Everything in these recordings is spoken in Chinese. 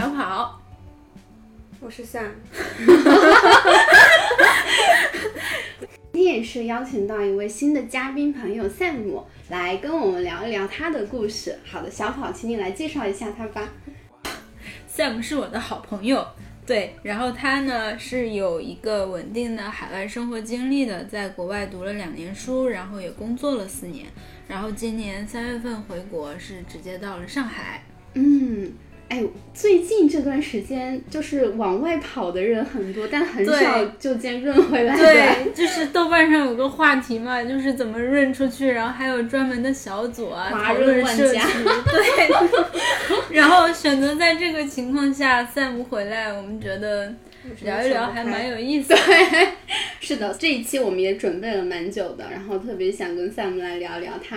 小跑，我是 Sam。今天也是邀请到一位新的嘉宾朋友 Sam 来跟我们聊一聊他的故事。好的，小跑，请你来介绍一下他吧。Sam 是我的好朋友，对，然后他呢是有一个稳定的海外生活经历的，在国外读了两年书，然后也工作了四年。然后今年三月份回国，是直接到了上海。嗯，哎，最近这段时间就是往外跑的人很多，但很少就见润回来的。对，就是豆瓣上有个话题嘛，就是怎么润出去，然后还有专门的小组啊，讨论社区。对，然后选择在这个情况下 Sam 回来，我们觉得。聊一聊还蛮有 意思，对，是的，这一期我们也准备了蛮久的，然后特别想跟 Sam 来聊聊他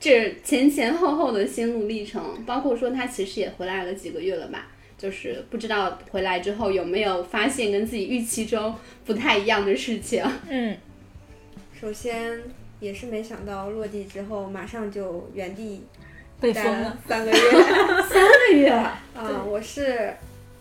这前前后后的心路历程，包括说他其实也回来了几个月了吧，就是不知道回来之后有没有发现跟自己预期中不太一样的事情。嗯，首先也是没想到落地之后马上就原地被封了。三个月，三个月啊，我是。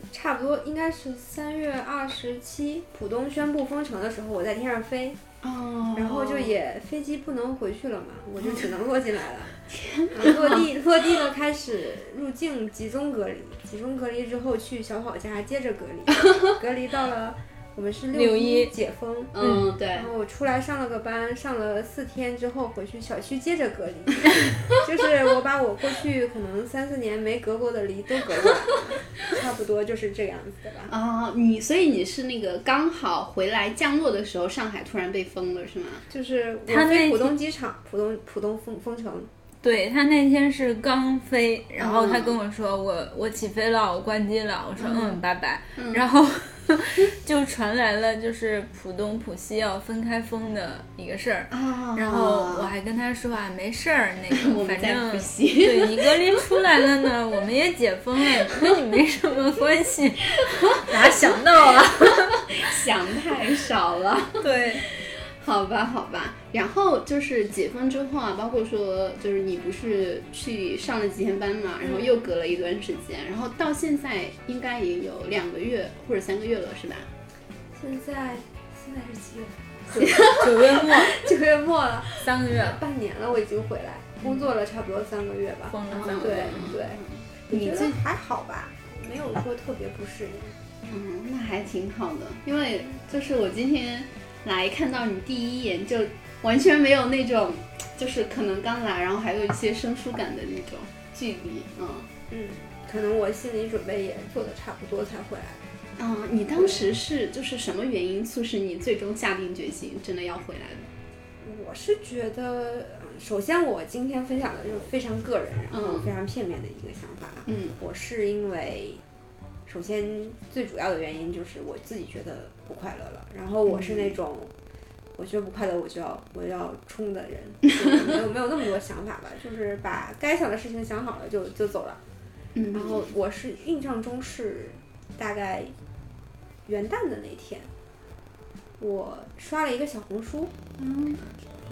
差不多应该是三月二十七，浦东宣布封城的时候，我在天上飞，哦，然后就也飞机不能回去了嘛，我就只能落进来了。天落地落地了，开始入境集中隔离，集中隔离之后去小跑家接着隔离，隔离到了。我们是六一解封，嗯对，然后我出来上了个班，上了四天之后回去小区接着隔离，就是我把我过去可能三四年没隔过的离都隔过来，差不多就是这样子的吧。哦，你所以你是那个刚好回来降落的时候，上海突然被封了是吗？就是我飞浦东机场，浦东浦东封封城。对他那天是刚飞，然后他跟我说我我起飞了，我关机了，我说嗯。拜拜，然后 就传来了就是浦东浦西要分开封的一个事儿，然后我还跟他说啊没事儿，那个 反正对你隔离出来了呢，我们也解封了，跟你没什么关系，哪想到啊，想太少了，对。好吧，好吧，然后就是解封之后啊，包括说就是你不是去上了几天班嘛，然后又隔了一段时间，然后到现在应该也有两个月或者三个月了，是吧？现在现在是几月？九月末，九月末了，三个月，半年了，我已经回来工作了，差不多三个月吧。封了三个月，对对。你这还好吧？没有说特别不适应。嗯，那还挺好的，因为就是我今天。来看到你第一眼就完全没有那种，就是可能刚来，然后还有一些生疏感的那种距离，嗯嗯，可能我心理准备也做的差不多才回来。嗯，你当时是就是什么原因促使你最终下定决心真的要回来的？我是觉得，首先我今天分享的就是非常个人，然后非常片面的一个想法。嗯，我是因为。首先，最主要的原因就是我自己觉得不快乐了。然后我是那种，我觉得不快乐，我就要我要冲的人，没有没有那么多想法吧，就是把该想的事情想好了就就走了。然后我是印象中是大概元旦的那天，我刷了一个小红书，嗯，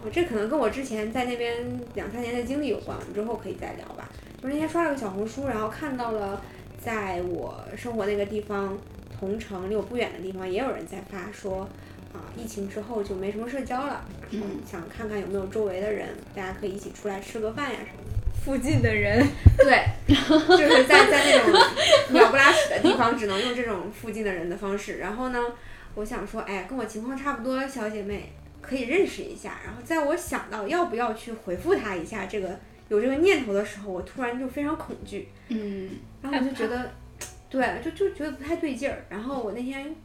我这可能跟我之前在那边两三年的经历有关，我们之后可以再聊吧。就那天刷了个小红书，然后看到了。在我生活那个地方，同城离我不远的地方，也有人在发说，啊，疫情之后就没什么社交了，嗯想看看有没有周围的人，大家可以一起出来吃个饭呀什么的。附近的人，对，就是在在那种鸟不拉屎的地方，只能用这种附近的人的方式。然后呢，我想说，哎，跟我情况差不多，小姐妹可以认识一下。然后在我想到要不要去回复她一下这个。有这个念头的时候，我突然就非常恐惧，嗯，然后我就觉得，对，就就觉得不太对劲儿。然后我那天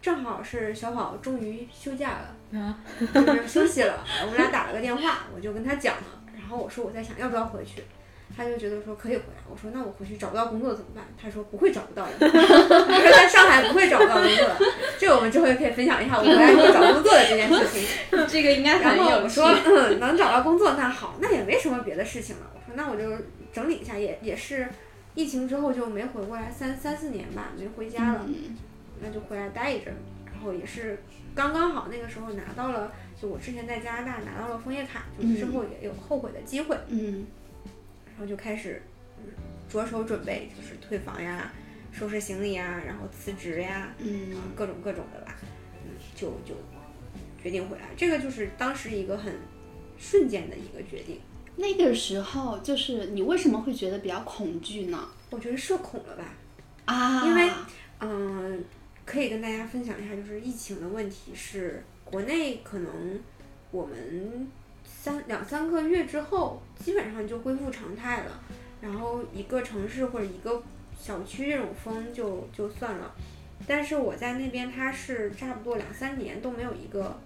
正好是小宝终于休假了，就是休息了，我们俩打了个电话，我就跟他讲了，然后我说我在想要不要回去。他就觉得说可以回来，我说那我回去找不到工作怎么办？他说不会找不到的，他说在上海不会找不到工作的。这个我们之后也可以分享一下我回来以后找工作的这件事情。这个应该很有然后我说嗯，能找到工作那好，那也没什么别的事情了。我说那我就整理一下，也也是疫情之后就没回过来三三四年吧，没回家了，那就回来待一阵。然后也是刚刚好那个时候拿到了，就我之前在加拿大拿到了枫叶卡，就是之后也有后悔的机会。嗯。然后就开始嗯着手准备，就是退房呀、收拾行李呀，然后辞职呀，嗯啊各种各种的吧，嗯，就就决定回来。这个就是当时一个很瞬间的一个决定。那个时候就是你为什么会觉得比较恐惧呢？我觉得社恐了吧，啊，因为嗯，可以跟大家分享一下，就是疫情的问题是国内可能我们三两三个月之后，基本上就恢复常态了，然后一个城市或者一个小区这种封就就算了，但是我在那边它是差不多两三年都没有一个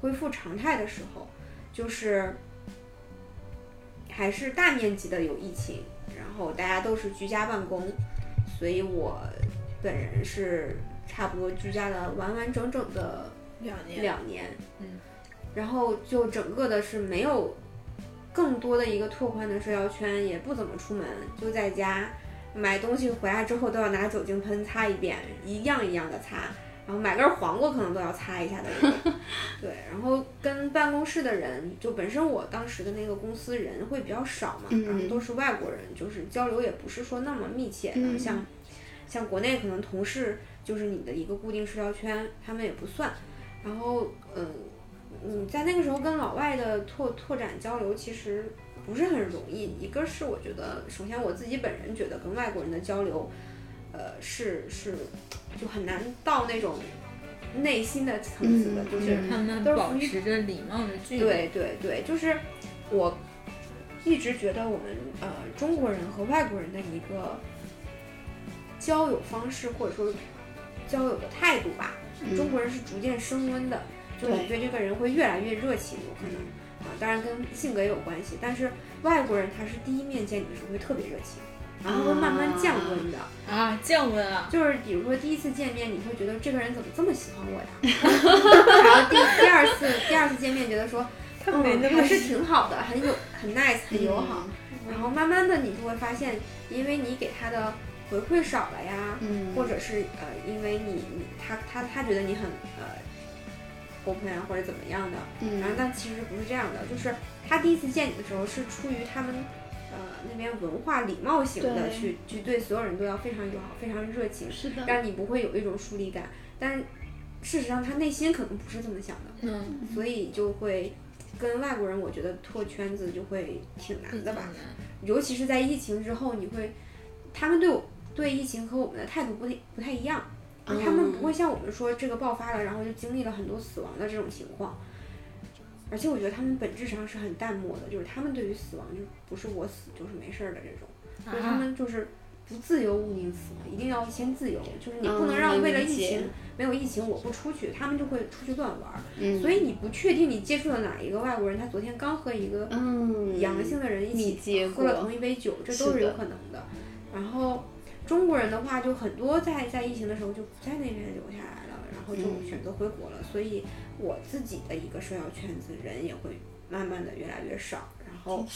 恢复常态的时候，就是还是大面积的有疫情，然后大家都是居家办公，所以我本人是差不多居家了完完整整的两年，两年，嗯，然后就整个的是没有更多的一个拓宽的社交圈，也不怎么出门，就在家买东西回来之后都要拿酒精喷擦一遍，一样一样的擦。然后买根黄瓜可能都要擦一下的那种，对。然后跟办公室的人，就本身我当时的那个公司人会比较少嘛，嗯然后都是外国人，就是交流也不是说那么密切。然后嗯像像国内可能同事就是你的一个固定社交圈，他们也不算。然后嗯，你在那个时候跟老外的拓拓展交流其实不是很容易。一个是我觉得，首先我自己本人觉得跟外国人的交流，呃，是是就很难到那种内心的层次的，嗯就是嗯他们保都是属于持着礼貌的距离。对对对，就是我一直觉得我们呃中国人和外国人的一个交友方式或者说交友的态度吧，中国人是逐渐升温的，就你对这个人会越来越热情，有可能啊，当然跟性格也有关系，但是外国人他是第一面见你的时候会特别热情，然后会慢慢降温的。啊，降温啊！就是比如说第一次见面，你会觉得这个人怎么这么喜欢我呀？然后第第二次第二次见面，觉得说 他没那么嗯还是挺好的，很有很 nice 很友好。嗯然后慢慢的你就会发现，因为你给他的回馈少了呀，嗯，或者是呃因为你你他他他觉得你很呃 open 啊或者怎么样的，嗯，然后但其实不是这样的，就是他第一次见你的时候是出于他们呃那边文化礼貌型的去去对所有人都要非常友好非常热情，是的，让你不会有一种疏离感，但事实上他内心可能不是这么想的，嗯，所以就会跟外国人，我觉得拓圈子就会挺难的吧，尤其是在疫情之后，你会他们对我对疫情和我们的态度不太不太一样，他们不会像我们说这个爆发了，然后就经历了很多死亡的这种情况。而且我觉得他们本质上是很淡漠的，就是他们对于死亡就不是我死就是没事儿的这种，所以他啊，们就是不自由勿宁死，一定要先自由，就是你不能嗯让为了疫情没有疫情我不出去，他们就会出去乱玩儿。嗯，所以你不确定你接触了哪一个外国人，他昨天刚和一个嗯，阳性的人一起喝了同一杯酒，这都是有可能的。然后中国人的话，就很多在在疫情的时候就不在那边留下来了，然后就嗯选择回国了。所以我自己的一个社交圈子人也会慢慢的越来越少。然后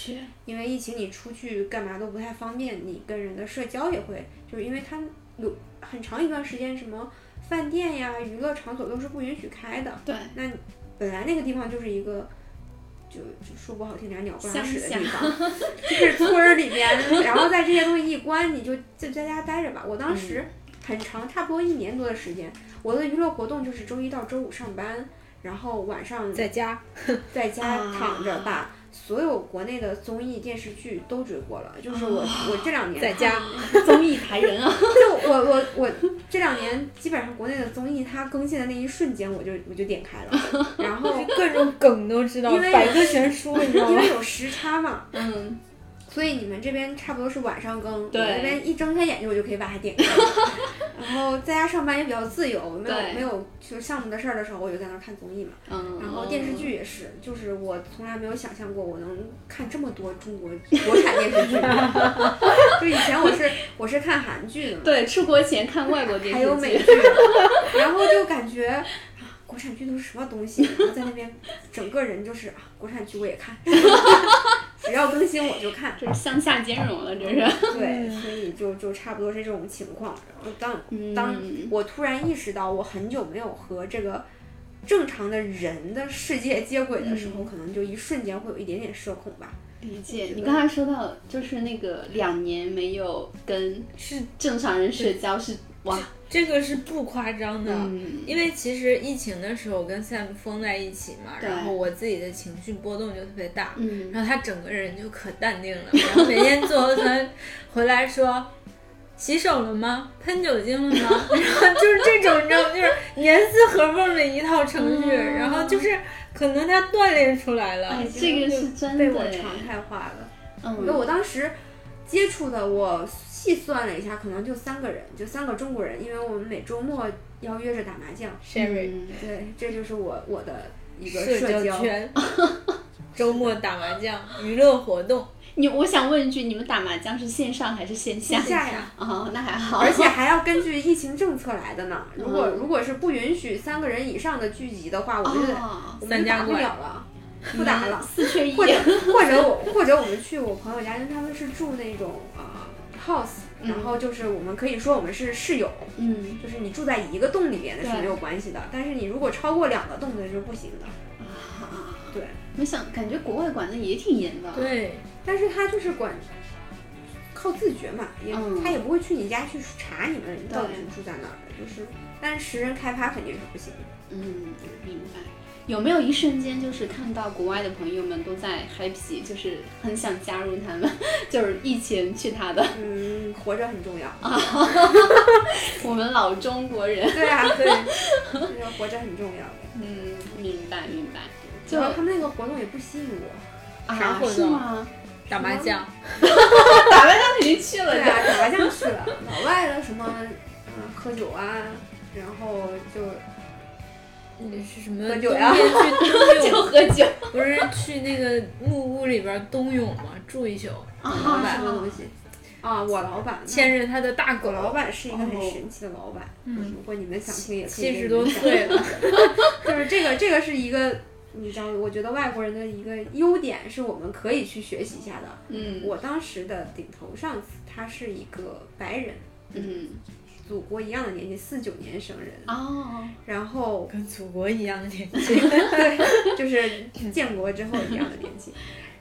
因为疫情，你出去干嘛都不太方便，你跟人的社交也会，就是因为他有很长一段时间，什么饭店呀、娱乐场所都是不允许开的。对，那本来那个地方就是一个，就就说不好听点，鸟不拉屎的地方，就是村儿里边，然后在这些东西一关，你就就在家待着吧。我当时很长，差不多一年多的时间，我的娱乐活动就是周一到周五上班，然后晚上在家在家啊躺着把所有国内的综艺电视剧都追过了。就是我我这两年在家 综艺台人啊，就我我我这两年基本上国内的综艺它更新的那一瞬间，我就我就点开了，然后各种梗都知道，因为百科全书，你知道吗因为？有时差嘛，嗯，所以你们这边差不多是晚上更，我对那边一睁开眼睛我就可以把它点开了。然后在家上班也比较自由，没有没有就是项目的事儿的时候，我就在那儿看综艺嘛。嗯，然后电视剧也是，就是我从来没有想象过我能看这么多中国 国产电视剧。就以前我是我是看韩剧的嘛，对，出国前看外国电视剧，还有美剧，然后就感觉啊，国产剧都是什么东西？然后在那边整个人就是啊，国产剧我也看，只要更新我就看。这是向下兼容了，这是。对，所以就就差不多是这种情况。然后当当嗯我突然意识到我很久没有和这个正常的人的世界接轨的时候，可能就一瞬间会有一点点社恐吧。理解。你刚才说到，就是那个两年没有跟是正常人社交，是哇，这个是不夸张的，嗯因为其实疫情的时候我跟 Sam 封在一起嘛，然后我自己的情绪波动就特别大，嗯然后他整个人就可淡定了，然后每天做核酸回来说。洗手了吗？喷酒精了吗？然后就是这种，你知道吗？就是严丝合缝的一套程序，嗯然后就是可能他锻炼出来了。哎，这个是真被我，常态化了。嗯，那我当时接触的，我细算了一下，可能就三个人，就三个中国人，因为我们每周末要约着打麻将。Sherry 嗯。对，这就是我我的一个社社交。圈，周末打麻将，娱乐活动，你我想问一句，你们打麻将是线上还是线下？线下呀。哦，那还好。而且还要根据 疫情政策来的呢。如果嗯如果是不允许三个人以上的聚集的话，我们就得哦，我们就打不三家馆了了，不打了。四缺一 或。者 或者我或者我们去我朋友家，因为他们是住那种啊、house，然后就是我们可以说我们是室友，嗯就是你住在一个洞里边的是没有关系的，但是你如果超过两个洞的是不行的。啊，对，没想感觉国外管的也挺严的。，对，但是他就是管靠自觉嘛，也、嗯他也不会去你家去查你们到底是住在哪儿的，就是，但是十人开趴肯定是不行的。嗯，明白。有没有一瞬间就是看到国外的朋友们都在 happy，就是很想加入他们，就是一起去他的？嗯，活着很重要。我们老中国人。对啊，对，就是活着很重要的。嗯，明白明白。主要他们那个活动也不吸引我。啊，啥活动是吗？打麻将，打麻将肯定去了。的。对啊，打麻将去了，老外的什么，嗯，喝酒啊，然后就嗯是什么？喝酒呀？冬天去冬就泳，喝酒。不是去那个木屋里边冬泳吗？住一宿，老啊板。什么东西？啊，我老板牵着他的大狗，老板是一个很哦。神奇的老板，嗯。如果你们想听也可以七十多岁了，就是这个，这个是一个，你知道，我觉得外国人的一个优点是我们可以去学习一下的。嗯我当时的顶头上司他是一个白人，嗯。祖国一样的年纪，四九年生人，哦。然后跟祖国一样的年纪。对，就是建国之后一样的年纪，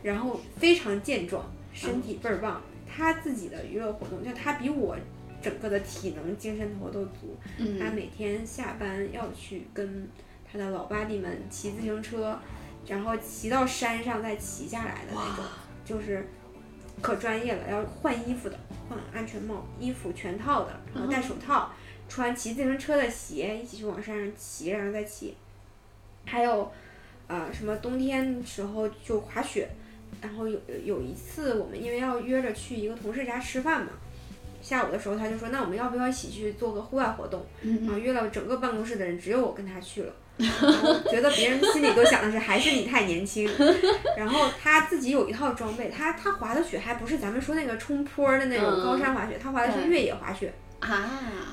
然后非常健壮，身体倍儿棒。他自己的娱乐活动，就他比我整个的体能、精神头都足。他嗯。每天下班要去跟他的老巴蒂们骑自行车，然后骑到山上再骑下来的那种，就是可专业了，要换衣服的，换安全帽、衣服全套的，然后戴手套，穿骑自行车的鞋，一起去往山上骑，然后再骑。还有，呃，什么冬天时候就滑雪，然后有有一次我们因为要约着去一个同事家吃饭嘛。下午的时候，他就说：“那我们要不要一起去做个户外活动？”嗯啊，约了整个办公室的人，只有我跟他去了。觉得别人心里都想的是，还是你太年轻。然后他自己有一套装备，他他滑的雪还不是咱们说那个冲坡的那种嗯高山滑雪，他滑的是越野滑雪，啊。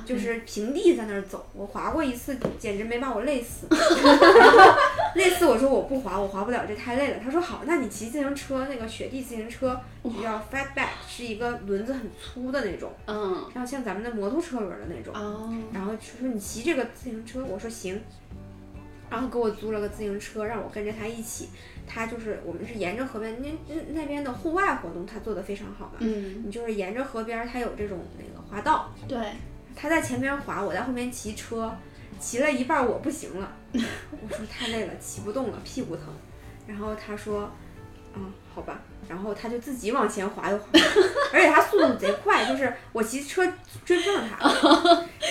就是平地在那儿走。我滑过一次，简直没把我累死。然后那次我说我不滑，我滑不了，这太累了。他说好，那你骑自行车，那个雪地自行车就叫 fatback，是一个轮子很粗的那种，嗯。然后像咱们的摩托车轮儿的那种。哦。然后说你骑这个自行车，我说行，然后给我租了个自行车，让我跟着他一起。他就是我们是沿着河边，那那那边的户外活动他做的非常好嘛。嗯。你就是沿着河边儿，它有这种那个滑道，对。他在前面滑，我在后面骑车，骑了一半儿我不行了，我说太累了，骑不动了，屁股疼。然后他说，嗯，好吧。然后他就自己往前滑，又滑，而且他速度贼快，就是我骑车追不上他。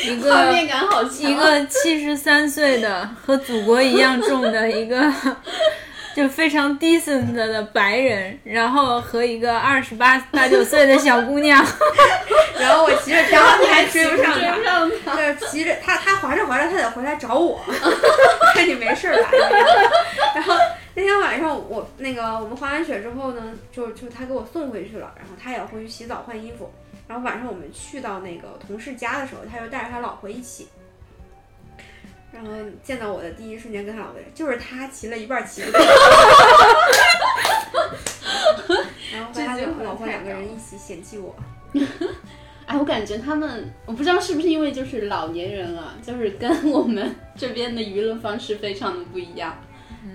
一画面个感好强。一个七十三岁的和祖国一样重的一个。就非常 decent 的白人，然后和一个二十八八九岁的小姑娘，然后我骑着车，你还追不上他追不。上他。对，骑着他，他滑着滑着，他得回来找我，看你没事儿吧。然后那天晚上我那个我们滑完雪之后呢，就就他给我送回去了，然后他也要回去洗澡换衣服。然后晚上我们去到那个同事家的时候，他又带着他老婆一起。然后见到我的第一瞬间，跟他老婆就是他骑了一半儿骑不动，然后他就和老婆两个人一起嫌弃我。哎，我感觉他们，我不知道是不是因为就是老年人了，就是跟我们这边的娱乐方式非常的不一样。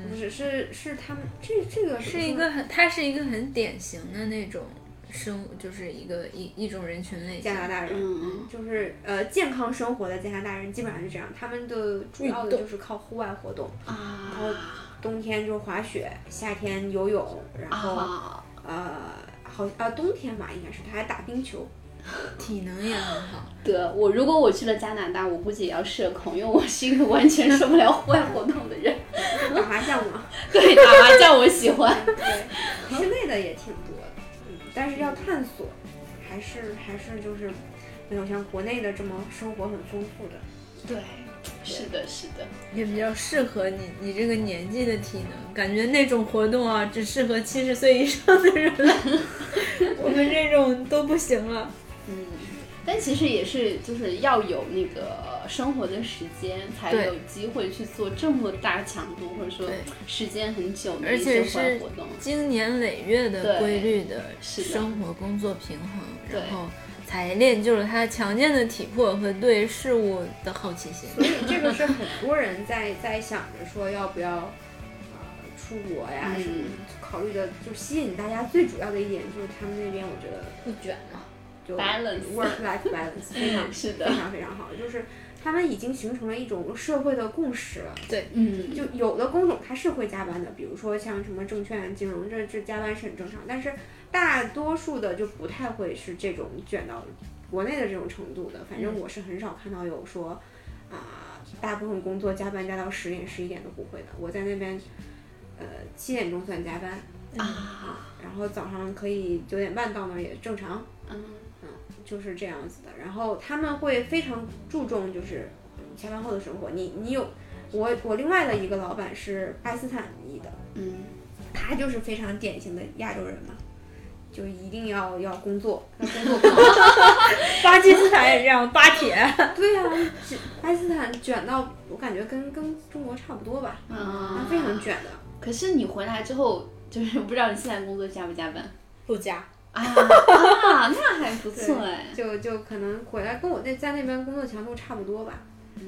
不是是是他们这这个是一个很，他是一个很典型的那种生，就是一个一一种人群类型。加拿大人，嗯就是呃健康生活的加拿大人基本上是这样，他们的主要的就是靠户外活动，然后啊冬天就滑雪，夏天游泳，然后、啊，呃好呃冬天吧应该是他还打冰球，体能也很好。对我如果我去了加拿大，我估计也要社恐，因为我是一个完全受不了户外活动的人。打麻将嘛，对，打麻将我喜欢。对，室内的也挺多的，嗯，但是要探索，还是还是就是没有像国内的这么生活很丰富的。对，是的，是的。也比较适合你你这个年纪的体能，感觉那种活动啊，只适合七十岁以上的人了。我们这种都不行了。嗯，但其实也是，就是要有那个生活的时间，才有机会去做这么大强度或者说时间很久的而一些且是。经年累月的规律的生活工作平衡，然后才练就了他强健的体魄和对事物的好奇心。所以这个是很多人在在想着说要不要呃出国呀嗯什么，考虑的就吸引大家最主要的一点就是他们那边我觉得不卷嘛，就 work life balance 非常是的非常非常好，就是他们已经形成了一种社会的共识了。嗯，就有的工种它是会加班的，比如说像什么证券、金融，这这加班是很正常。但是大多数的就不太会是这种卷到国内的这种程度的。反正我是很少看到有说啊、大部分工作加班加到十点、十一点都不会的。我在那边，呃，七点钟算加班啊，然后早上可以九点半到那儿也正常。嗯就是这样子的。然后他们会非常注重就是嗯下班后的生活。你你有我我另外的一个老板是巴基斯坦裔的，嗯，他就是非常典型的亚洲人嘛，就一定要要工作，要工作狂。巴基斯坦也这样，巴铁。对呀、这巴基斯坦卷到我感觉跟跟中国差不多吧，啊非常卷的。可是你回来之后，就是不知道你现在工作加不加班不加，啊？啊，那还不错哎。就就可能回来跟我那在那边工作强度差不多吧，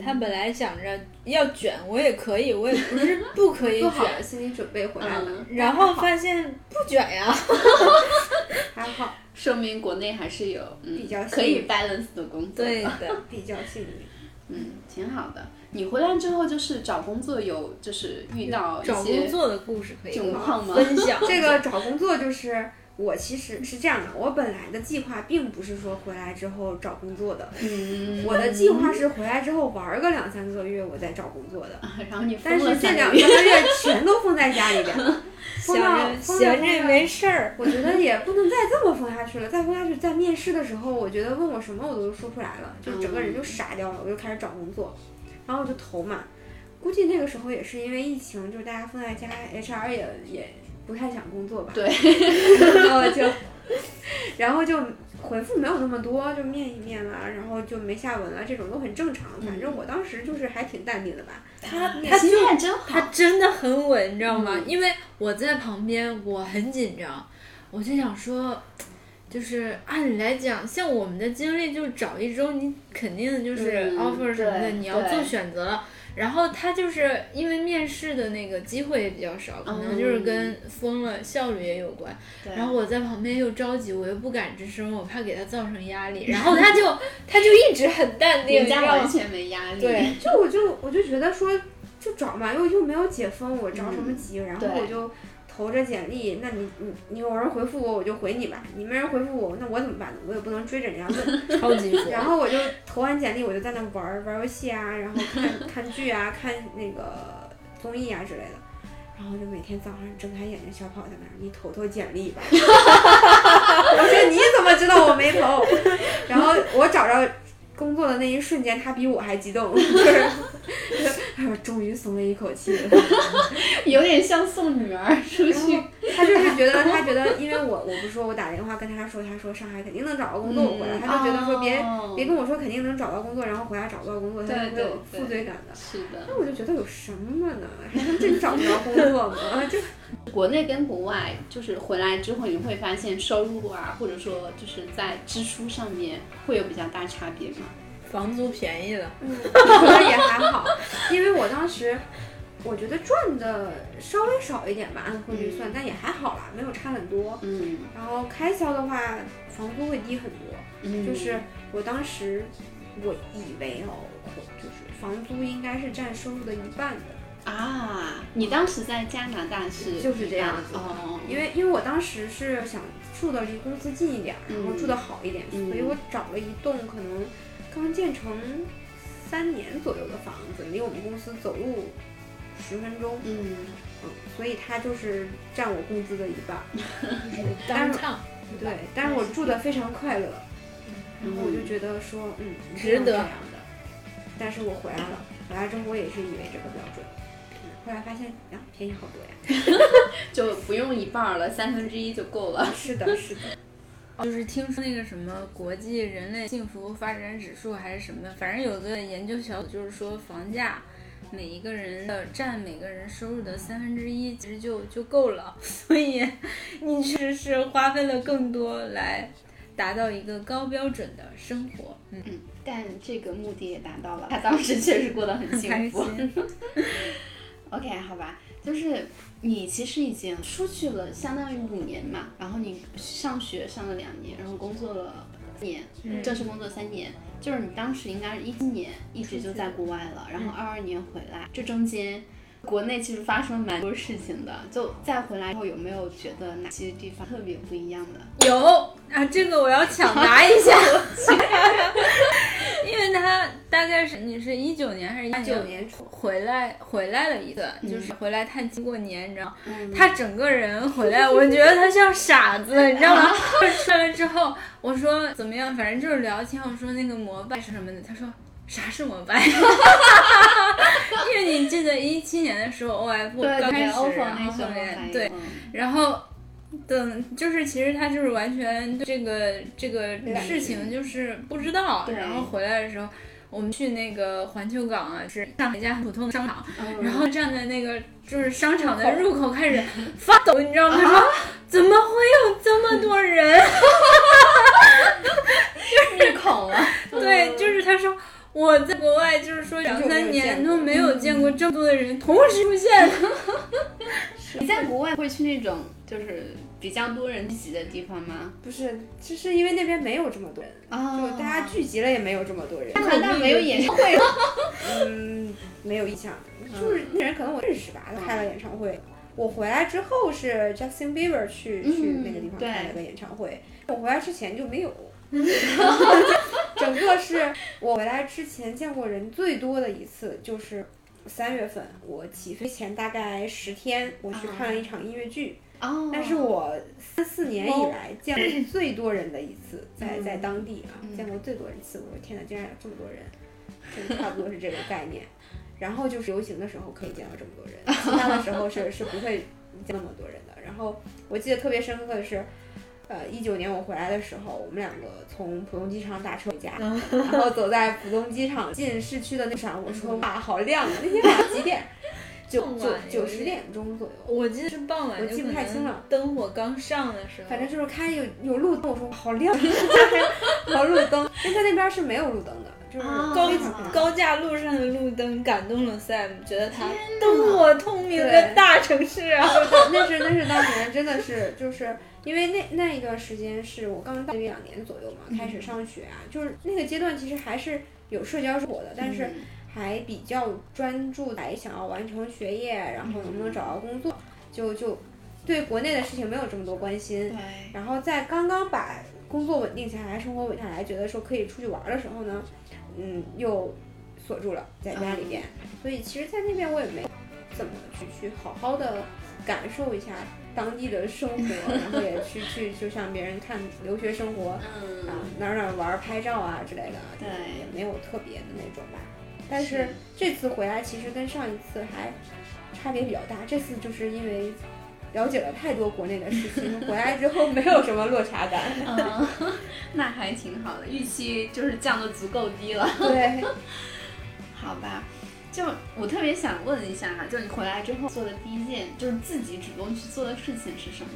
他本来想着要卷，我也可以，我也不是 不可以做好了卷，心理准备回来了。嗯然后发现不卷呀。还好，说明国内还是有嗯比较可以 balance 的工作。对的，比较幸运。嗯，挺好的。你回来之后就是找工作有就是遇到一找工些作的故事可以窘况吗？分享。这个找工作就是我其实是这样的，我本来的计划并不是说回来之后找工作的，嗯，我的计划是回来之后玩个两三个月，我再找工作的。然后你但是这两三个月，全都封在家里边，闲着闲着封着没事儿，我觉得也不能再这么封下去了，再封下去，在面试的时候，我觉得问我什么我都说不出来了，就整个人就傻掉了，我就开始找工作，然后我就投嘛。估计那个时候也是因为疫情，就是大家封在家，HR 也也不太想工作吧。对，然后就，然后就回复没有那么多，就面一面啦，然后就没下文了，这种都很正常。反正我当时就是还挺淡定的吧。他他心态真好他。真的很稳，你知道吗？嗯因为我在旁边，我很紧张，我就想说，就是按理来讲，像我们的经历，就是找一周，你肯定就是嗯 offer 什么的，你要做选择了。然后他就是因为面试的那个机会也比较少，可能就是跟封了效率也有关。对然后我在旁边又着急，我又不敢吱声，我怕给他造成压力。然后他就他就一直很淡定，人家你知道吗完全没压力。对，就我就我就觉得说，就找嘛，又又没有解封，我着什么急？然后我就投着简历，那你你你有人回复我，我就回你吧。你没人回复我，那我怎么办呢？我也不能追着人家问。超级佛。然后我就投完简历，我就在那玩儿玩儿游戏啊，然后看看剧啊，看那个综艺啊之类的。然后就每天早上睁开眼睛，小跑在那儿，你投投简历吧。我说你怎么知道我没投？然后我找着工作的那一瞬间，他比我还激动，就是，终于松了一口气。有点像送女儿出去。他就是觉得，他觉得，因为我我不是说我打电话跟他说，他说上海肯定能找到工作，我回来，他就觉得说别、哦别跟我说肯定能找到工作，然后回来找不到工作，他对就会有负罪感的。是的，那我就觉得有什么呢？还能真找不着工作吗？就国内跟国外就是回来之后，你会发现收入啊，或者说就是在支出上面会有比较大差别吗？房租便宜了，我觉得也还好，因为我当时我觉得赚的稍微少一点吧，按汇率算，但也还好啦，没有差很多。嗯。然后开销的话，房租会低很多。嗯，就是我当时我以为哦，就是房租应该是占收入的一半的，啊，你当时在加拿大是就是这样子。哦，因为因为我当时是想住的离公司近一点，然后嗯住的好一点，嗯所以我找了一栋可能刚建成三年左右的房子，离我们公司走路十分钟，嗯嗯，所以它就是占我工资的一半。当唱，对，但是我住的非常快乐，然后我就嗯觉得说，嗯，值得这样的。但是我回来了，回来之后我也是以为这个标准，嗯后来发现呀，便宜好多呀。就不用一半儿了，三分之一就够了。是的，是的，就是听说那个什么国际人类幸福发展指数还是什么的，反正有个研究小组就是说房价每一个人的占每个人收入的三分之一，其实就就够了。所以你确实是花费了更多来达到一个高标准的生活。嗯，嗯，但这个目的也达到了，他当时确实过得很幸开福。心。OK，好吧，就是你其实已经出去了，相当于五年嘛，然后你上学上了两年，然后工作了三年，正式工作三年，就是你当时应该是一七年一直就在国外了，然后二二年回来，这中间。国内其实发生蛮多事情的，就再回来之后有没有觉得哪些地方特别不一样的？有啊，这个我要抢答一下，因为他大概是你是一九年还是一九年初，回来回来了一次，就是回来探亲过年，你知道吗，嗯。他整个人回来，我觉得他像傻子，你知道吗？出来了之后，我说怎么样，反正就是聊天，我说那个膜拜是什么的，他说啥是膜拜？因为你记得一七年的时候，OF 对对刚开始对，嗯然后等就是其实他就是完全对这个这个事情就是不知道，然后回来的时候。我们去那个环球港啊，是上海一家普通的商场，嗯然后站在那个就是商场的入口开始 发抖，你知道吗？他说怎么会有这么多人？日恐了，对，就是他说我在国外就是说两三年都没有见过这么多的人同时出现。你在国外会去那种就是比较多人聚集的地方吗？不是，就是因为那边没有这么多人，哦就大家聚集了也没有这么多人，加拿大没有演唱会吗？嗯，没有印象，就是那人可能我认识吧，他开了演唱会。我回来之后是 Justin Bieber 去、去嗯那个地方开了个演唱会，我回来之前就没有。整个是我回来之前见过人最多的一次，就是三月份，我起飞前大概十天，我去看了一场音乐剧。哦，那是我三四年以来见过最多人的一次，在在当地啊，嗯见过最多人次。我说天哪，竟然有这么多人，就差不多是这个概念。然后就是游行的时候可以见到这么多人，其他的时候是是不会见那么多人的。然后我记得特别深刻的是，呃，一九年我回来的时候，我们两个从浦东机场打车回家，然后走在浦东机场进市区的路上，我说哇，好亮啊！那天晚上几点？九九九十点钟左右。我记得是傍晚，我记不太清了。灯火刚上的时候，反正就是开有有路灯，我说好亮，好路灯，因为在那边是没有路灯的，就是啊高高架路上的路灯感动了 Sam，觉得他灯火通明的大城市啊。那是那是当年真的是就是因为那那一段时间是我刚到那边两年左右嘛，开始上学啊，就是那个阶段其实还是有社交生活的，但是还比较专注在想要完成学业，然后能不能找到工作，就就对国内的事情没有这么多关心。然后在刚刚把工作稳定下来、生活稳定下来，觉得说可以出去玩的时候呢，嗯，又锁住了在家里边。所以其实，在那边我也没怎么去去好好的感受一下当地的生活，然后也去去就像别人看留学生活啊嗯，哪儿哪儿玩儿拍照啊之类的，对也没有特别的那种吧。但是这次回来，其实跟上一次还差别比较大。这次就是因为了解了太多国内的事情，回来之后没有什么落差感。嗯，那还挺好的，预期就是降的足够低了。对，好吧，就我特别想问一下哈，就你回来之后做的第一件，就是自己主动去做的事情是什么？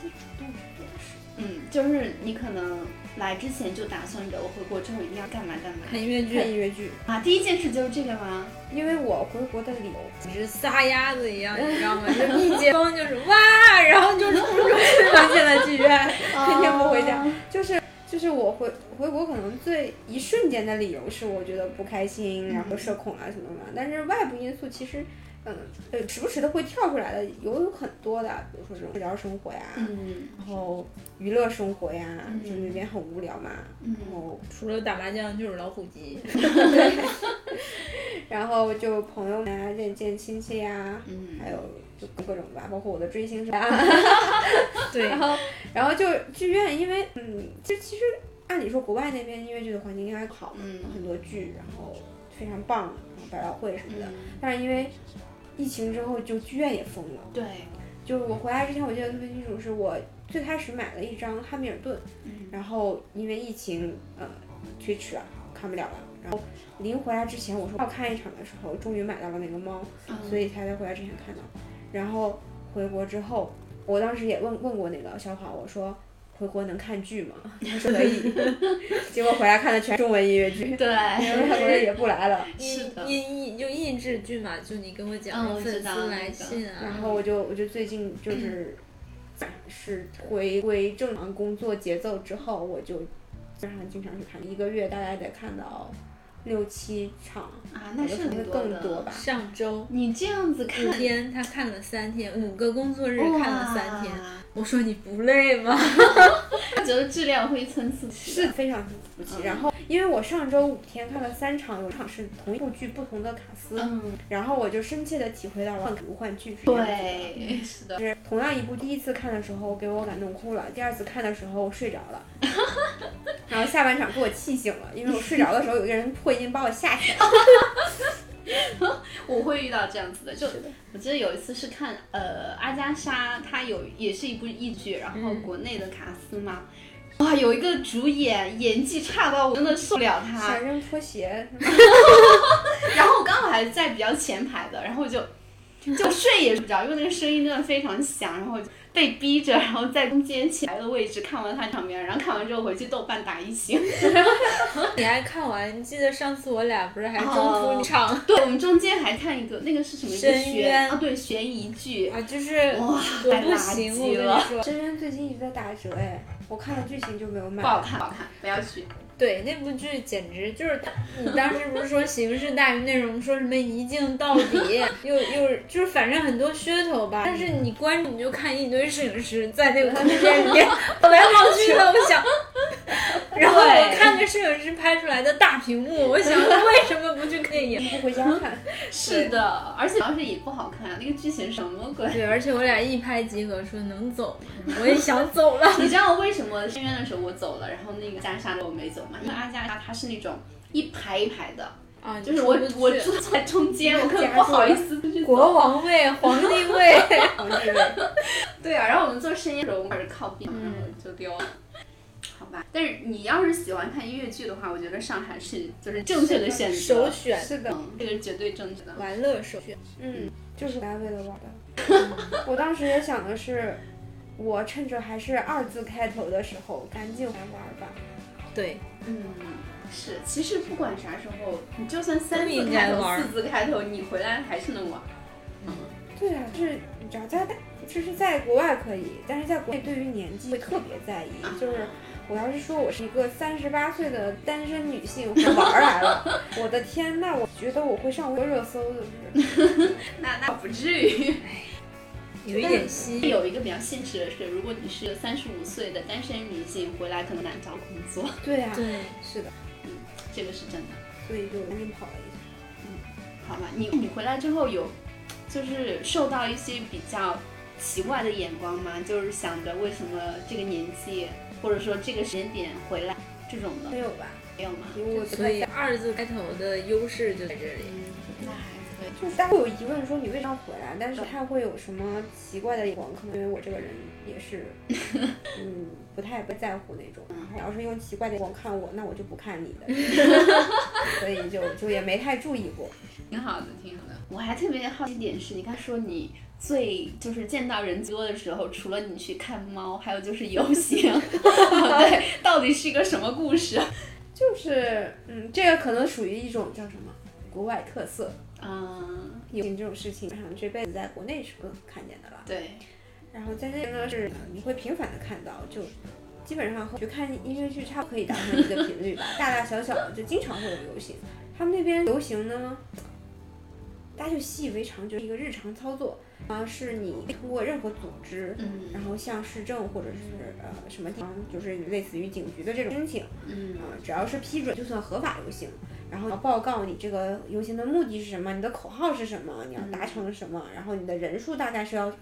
自己主动去做的事情，嗯，就是你可能来之前就打算着我回国之后一定要干嘛干嘛看音乐剧看，音乐剧，啊，第一件事就是这个吗？因为我回国的理由简直撒丫子一样，你知道吗？就一解封就是哇，然后就冲出去了，进了剧院。天天不回家，就是就是我回回国可能最一瞬间的理由是我觉得不开心，然后社恐啊什么的，但是外部因素其实。嗯，呃，时不时的会跳出来的有有很多的，比如说这种社交生活呀，嗯然后娱乐生活呀，就那边很无聊嘛，嗯然后。除了打麻将就是老虎机，然后就朋友们啊，见见亲戚呀，嗯还有就各种吧，包括我的追星什。对然后，然后就剧院，因为嗯，就其实按理说国外那边音乐剧的环境应该好嘛，嗯很多剧，然后非常棒，然后百老汇什么的。嗯但是因为疫情之后，就剧院也封了。对，就是我回来之前，我记得特别清楚，是我最开始买了一张《汉密尔顿》，嗯然后因为疫情呃推迟了，看不了了。然后临回来之前，我说要看一场的时候，终于买到了那个猫，嗯所以才在回来之前看到。然后回国之后，我当时也问问过那个小跑，我说回国能看剧吗？他说可以。结果回来看的全是中文音乐剧，对，因为很多人也不来了。是的音译就印制剧嘛，就你跟我讲粉知道丝来信啊，然后我就我就最近就是 是回归正常工作节奏之后，我就基本上经常去看，一个月大概得看到六七场，啊，那是很多的更多吧。上周你这样子看五天他看了三天，五个工作日看了三天。我说你不累吗？他觉得质量会参差不齐。是非常服气。然后，因为我上周五天看了三场，有一场是同一部剧不同的卡司，嗯，然后我就深切的体会到了换图换剧是这样的。对，是的。就是同样一部，第一次看的时候给我感动哭了，第二次看的时候我睡着了，然后下半场给我气醒了，因为我睡着的时候有一个人破音把我吓醒了。我会遇到这样子的，就的我记得有一次是看呃阿加莎，她有也是一部译剧，然后国内的卡斯嘛，哇，有一个主演演技差到我真的受不了他，想扔拖鞋，然后我刚好还在比较前排的，然后就就睡也睡不着，因为那个声音真的非常响，然后就被逼着，然后在中间起来的位置看完他场面，然后看完之后回去豆瓣打一星。你还看完？你记得上次我俩不是还征哦服你场对，我们中间还看一个那个是什么一个深悬渊啊，对，悬疑剧。啊？就是哇，我太垃不行，我圾了，跟你说，深渊最近一直在打折哎，我看了剧情就没有买。不好看，不好看，不要去。对那部剧简直就是他，你当时不是说形式大于内容，说什么一镜到底，又又就是反正很多噱头吧。但是你关注你就看一堆摄影师在那个空间里面跑来跑去的，我想，然后我看着摄影师拍出来的大屏幕，我想为什么不去看电影？不回家看，是的，而且主要是也不好看，那个剧情什么鬼？对，而且我俩一拍即合，说能走吗？我也想 走了。你知道为什么深渊的时候我走了，然后那个加莎的我没走吗？因为阿加莎她是那种一排一排的，啊，就是我我坐在中 间，我根本不好意思去。国王位、皇帝位，皇帝位。对啊，然后我们做深夜的时候，我们是靠边，然后就丢了。好吧，但是你要是喜欢看音乐剧的话，我觉得上海是就是正确的选择，首选是的，嗯，这个是绝对正确的。玩乐首选。嗯，就是大家为了玩的。我当时也想的是，我趁着还是二字开头的时候，赶紧来玩吧。对，嗯，是，其实不管啥时候，你就算三字开头、该玩四字开头，你回来还是能玩。嗯对啊，就是你知道，在大，就是在国外可以，但是在国内对于年纪会特别在意。就是我要是说我是一个三十八岁的单身女性，我玩儿来了，我的天，那我觉得我会上热搜的，就是。那那不至于。有一点稀有。一个比较现实的是，如果你是三十五岁的单身女性，回来可能难找工作，对啊，对，是的，嗯这个是真的。所以就赶紧跑了一下。嗯好吧，你你回来之后有，就是受到一些比较奇怪的眼光吗？就是想着为什么这个年纪，或者说这个时间点回来这种的没，有吧？没有吗？因为我不所以二字开头的优势就在这里。嗯，那还。就是大家会有疑问说你为什么要回来，但是他会有什么奇怪的眼光，可能因为我这个人也是，嗯，不太不在乎那种。然后要是用奇怪的眼光看我，那我就不看你的，所以就就也没太注意过。挺好的，挺好的。我还特别好奇一点是，你刚说你最就是见到人多的时候，除了你去看猫，还有就是游行，对，到底是一个什么故事？就是，嗯，这个可能属于一种叫什么国外特色。嗯，游行这种事情，好像这辈子在国内是更看见的了。对，然后在那边呢是你会频繁的看到，就基本上和就看音乐剧差不多可以达成一个频率吧，大大小小的就经常会有游行。他们那边游行呢，大家就习以为常，就是一个日常操作啊，是你通过任何组织，嗯然后向市政或者是呃什么地方，就是类似于警局的这种申请，嗯啊，只要是批准，就算合法游行。然后要报告你这个游行的目的是什么，你的口号是什么，你要达成什么，然后你的人数大概是要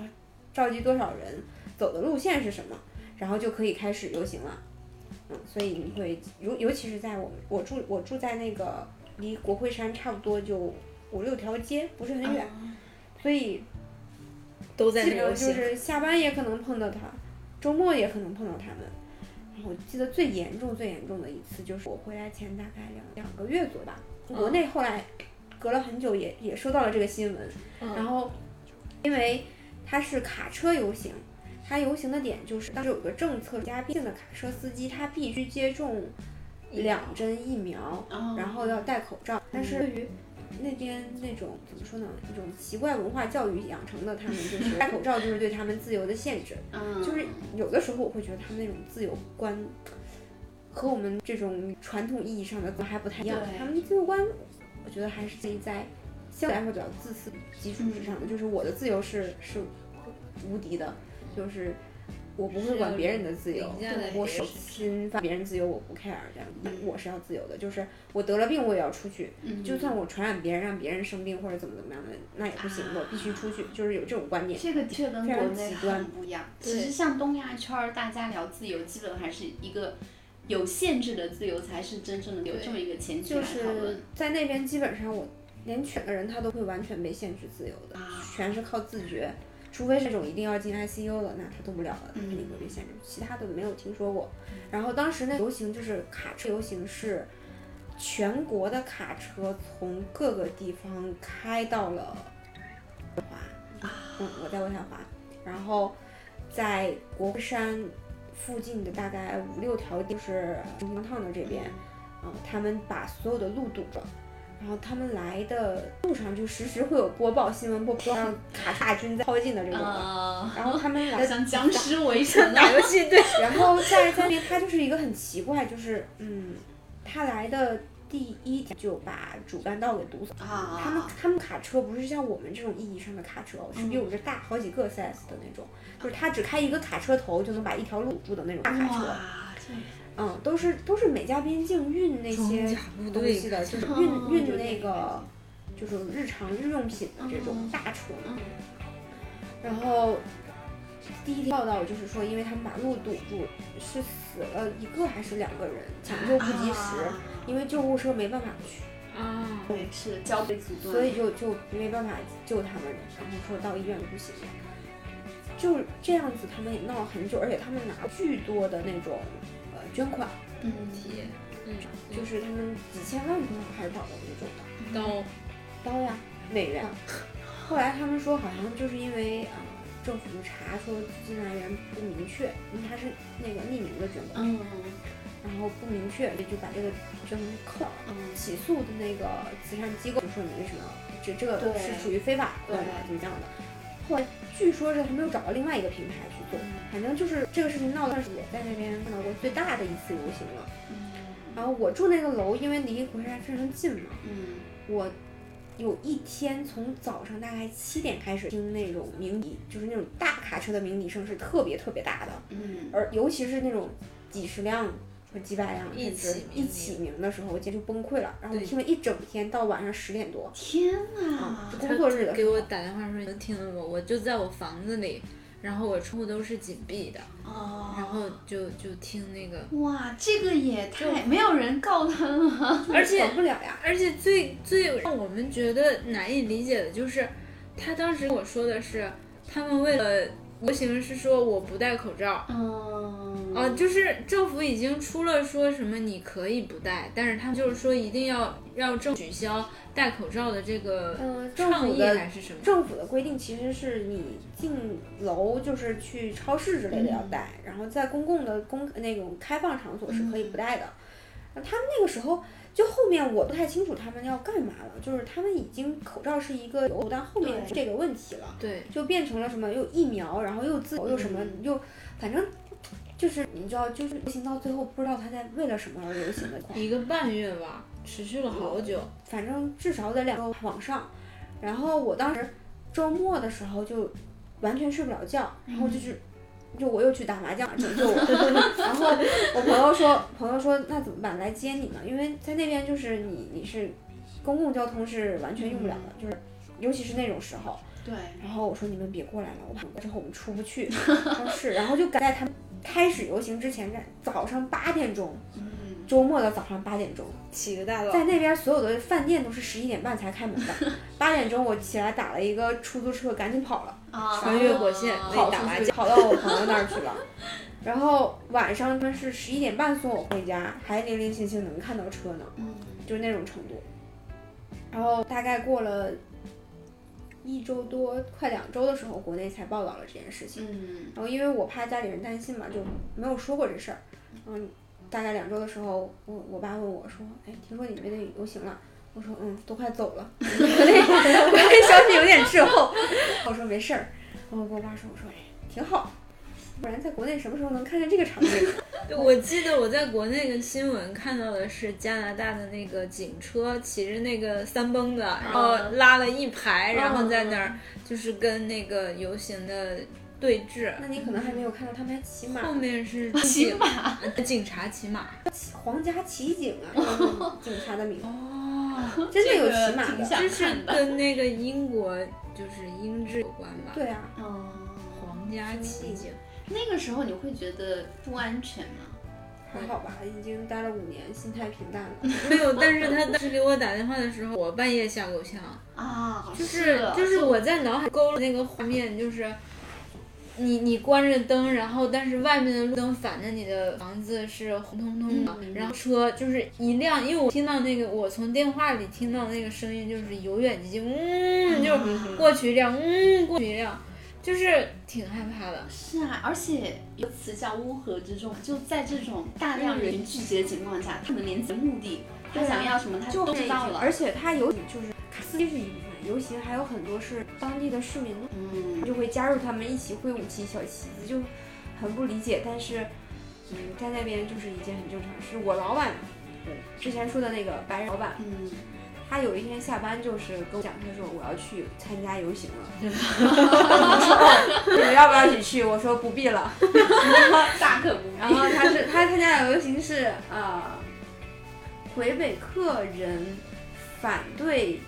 召集多少人，走的路线是什么，然后就可以开始游行了。嗯，所以你会尤尤其是在我们我住我住在那个离国会山差不多就五六条街，不是很远，所以都在基本上就那游行。是下班也可能碰到他，周末也可能碰到他们。我记得最严重、最严重的一次，就是我回来前大概两两个月左右吧，国内后来隔了很久也也收到了这个新闻，然后因为它是卡车游行。它游行的点就是当时有个政策，加病的卡车司机他必须接种两针疫苗，哦然后要戴口罩。但是对于那边那种怎么说呢，一种奇怪文化教育养成的，他们就是 戴口罩就是对他们自由的限制。嗯，就是有的时候我会觉得他们那种自由观和我们这种传统意义上的还不太一样。他们的自由观，我觉得还是建立在相对来说比较自私基础之上的，就是我的自由是是无敌的，就是。我不会管别人的自由我手别人身侵犯别人自由我不 care，这样，那我是要自由的。就是我得了病我也要出去，就算我传染别人，让别人生病或者怎么怎么样的，那也不行，我必须出去，就是有这种观念。这个的确跟国内很不一样。其实像东亚圈儿，大家聊自由，基本还是一个有限制的自由，才是真正的有这么一个前提就是。在那边基本上我连犬的人他都会完全被限制自由的，啊全是靠自觉。除非是那种一定要进 ICU 了，那他动不了了，他肯嗯定会被限制。其他的没有听说过。然后当时那游行就是卡车游行是全国的卡车从各个地方开到了华，嗯，我在渥太华，然后在国会山附近的大概五六条就是中心烫的这边，嗯，他们把所有的路堵着。然后他们来的路上就时时会有播报新闻播报让卡大军在靠近的这种。的，呃，然后他们来的像僵尸围城 打，游戏对，然后在在那边，他就是一个很奇怪，就是嗯，他来的第一天就把主干道给堵死。啊，他们他们卡车不是像我们这种意义上的卡车哦，是比我们这大好几个 size 的那种，就是他只开一个卡车头就能把一条路堵住的那种大卡车。嗯，都是都是美加边境运那些东西的，就是车运运那个就是日常日用品的这种嗯大车。嗯然后第一天报道就是说，因为他们把路堵住，是死了一个还是两个人，抢救不及时，啊因为救护车没办法去，啊，对，是交被阻断，所以就就没办法救他们，然后说到医院就不行了。就这样子，他们也闹了很久，而且他们拿巨多的那种呃捐款，嗯，就是他们几千万多少还是多少的那种的。刀，刀呀，美元。后来他们说，好像就是因为啊、呃政府查说资金来源不明确，因为他是那个匿名的捐款，嗯然后不明确，就就把这个捐款扣了。嗯起诉的那个慈善机构就说你为什么这这个是属于非法的，对怎么样的？后来据说是他们又找到另外一个平台去做，反正就是这个事情闹的，算是我在那边看到过最大的一次游行了。然后我住那个楼，因为离火车站非常近嘛，嗯。我有一天从早上大概七点开始听那种鸣笛，就是那种大卡车的鸣笛声是特别特别大的，嗯。而尤其是那种几十辆或几百辆一起一起鸣的时候，我简直就崩溃了。然后我听了一整天到晚上十点多天啊啊，工作日的给我打电话说你能听到吗？我就在我房子里，然后我窗户都是紧闭的，哦然后就就听那个，哇，这个也太没有人告他了。而且管不了呀。而且最最让我们觉得难以理解的就是，他当时跟我说的是，他们为了游行是说我不戴口罩。嗯，啊，就是政府已经出了说什么你可以不戴，但是他们就是说一定要让政取消戴口罩的这个嗯政倡议府的还是什么？政府的规定其实是你进楼就是去超市之类的要戴，然后在公共的公那种开放场所是可以不戴的。他们那个时候就后面我不太清楚他们要干嘛了，就是他们已经口罩是一个有，但后面是这个问题了，对，就变成了什么又疫苗，然后又自由又什么又反正。就是你知道，就是流行到最后，不知道他在为了什么而流行的。一个半月吧，持续了好久。反正至少得两个往上。然后我当时周末的时候就完全睡不了觉，然后就是。就我又去打麻将拯救我，然后我朋友说，朋友说那怎么办？来接你呢？因为在那边就是你你是公共交通是完全用不了的，就是尤其是那种时候。对，然后我说你们别过来了，我怕之后我们出不去。他说是，然后就赶在他们开始游行之前，在早上八点钟，周末的早上八点钟，起个大早，在那边所有的饭店都是十一点半才开门的，八点钟我起来打了一个出租车，赶紧跑了，啊，穿越火线跑出去为打麻将。跑到我朋友那儿去了。然后晚上他们是十一点半送我回家，还零零星星能看到车呢，嗯就是那种程度。然后大概过了一周多，快两周的时候，国内才报道了这件事情。嗯然后因为我怕家里人担心嘛，就没有说过这事儿。嗯，大概两周的时候，我我爸问我说：“哎，听说你们那游行了？”我说：“嗯，都快走了。”国内国内消息有点滞后。我说没事儿。然后我跟我爸说：“我说哎，挺好，不然在国内什么时候能看见这个场景？对我记得我在国内的新闻看到的是加拿大的那个警车骑着那个三蹦子，然后拉了一排，然后在那儿就是跟那个游行的对峙。那你可能还没有看到他们还骑马，后面是 骑马，警察骑马。皇家骑警啊，警察的名字，哦，真的有骑马的。这是。跟那个英国就是英制有关吧？对啊，嗯，皇家骑警。那个时候你会觉得不安全吗？还好吧，已经待了五年，心态平淡了。没有，但是他当时给我打电话的时候，我半夜吓够呛。啊，就是的就是我在脑海勾勒那个画面，就是你你关着灯，然后但是外面的路灯反着你的房子是红彤彤的，嗯然后车就是一辆，因为我听到那个我从电话里听到那个声音就是由远及近，嗯，就是过去一辆，嗯，过去一辆，就是挺害怕的。是啊，而且有个词叫乌合之众，就在这种大量人聚集的情况下，他们连自己的目的，他想要什么，他就都知道了。而且他有就是司机是一部分，游行还有很多是当地的市民，嗯，就会加入他们一起挥舞起小旗子，就很不理解。但是，嗯，在那边就是一件很正常的事。我老板，对之前说的那个白人老板，嗯，他有一天下班就是跟我讲，他说我要去参加游行了。你们要不要一起去？我说不必了。大可不必。然后他是他参加的游行是呃，魁北克人反对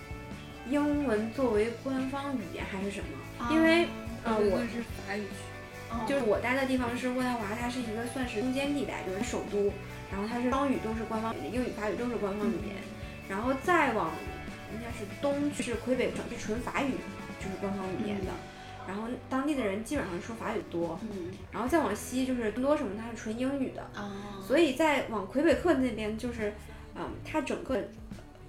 英文作为官方语言还是什么？因为呃我是法语区，就是我待的地方是渥太华，它是一个算是中间地带，就是首都，然后它是双语都是官方语言，英语、法语都是官方语言，然后再往应该是东去是魁北克省，是纯法语，就是官方语言的。然后当地的人基本上说法语多，嗯。然后再往西就是多什么，它是纯英语的，哦，所以在往魁北克那边就是，嗯，它整个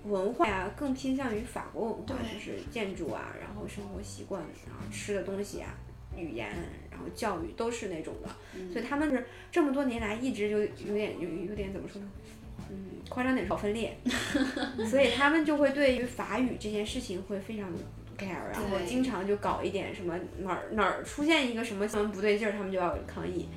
文化呀更偏向于法国文化，就是建筑啊，然后生活习惯，然后吃的东西啊，语言，然后教育都是那种的，所以他们是这么多年来一直就有点有有点怎么说呢？嗯，夸张点说分裂，所以他们就会对于法语这件事情会非常 care，然后经常就搞一点什么哪儿哪儿出现一个什么什么不对劲儿，他们就要抗议。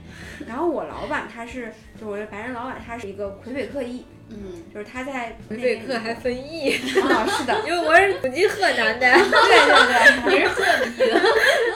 然后我老板他是，就我的白人老板，他是一个魁北克裔，嗯，就是他在魁北克还分异，啊，是的，因为我是祖籍河南的。对 对对，你是河南的。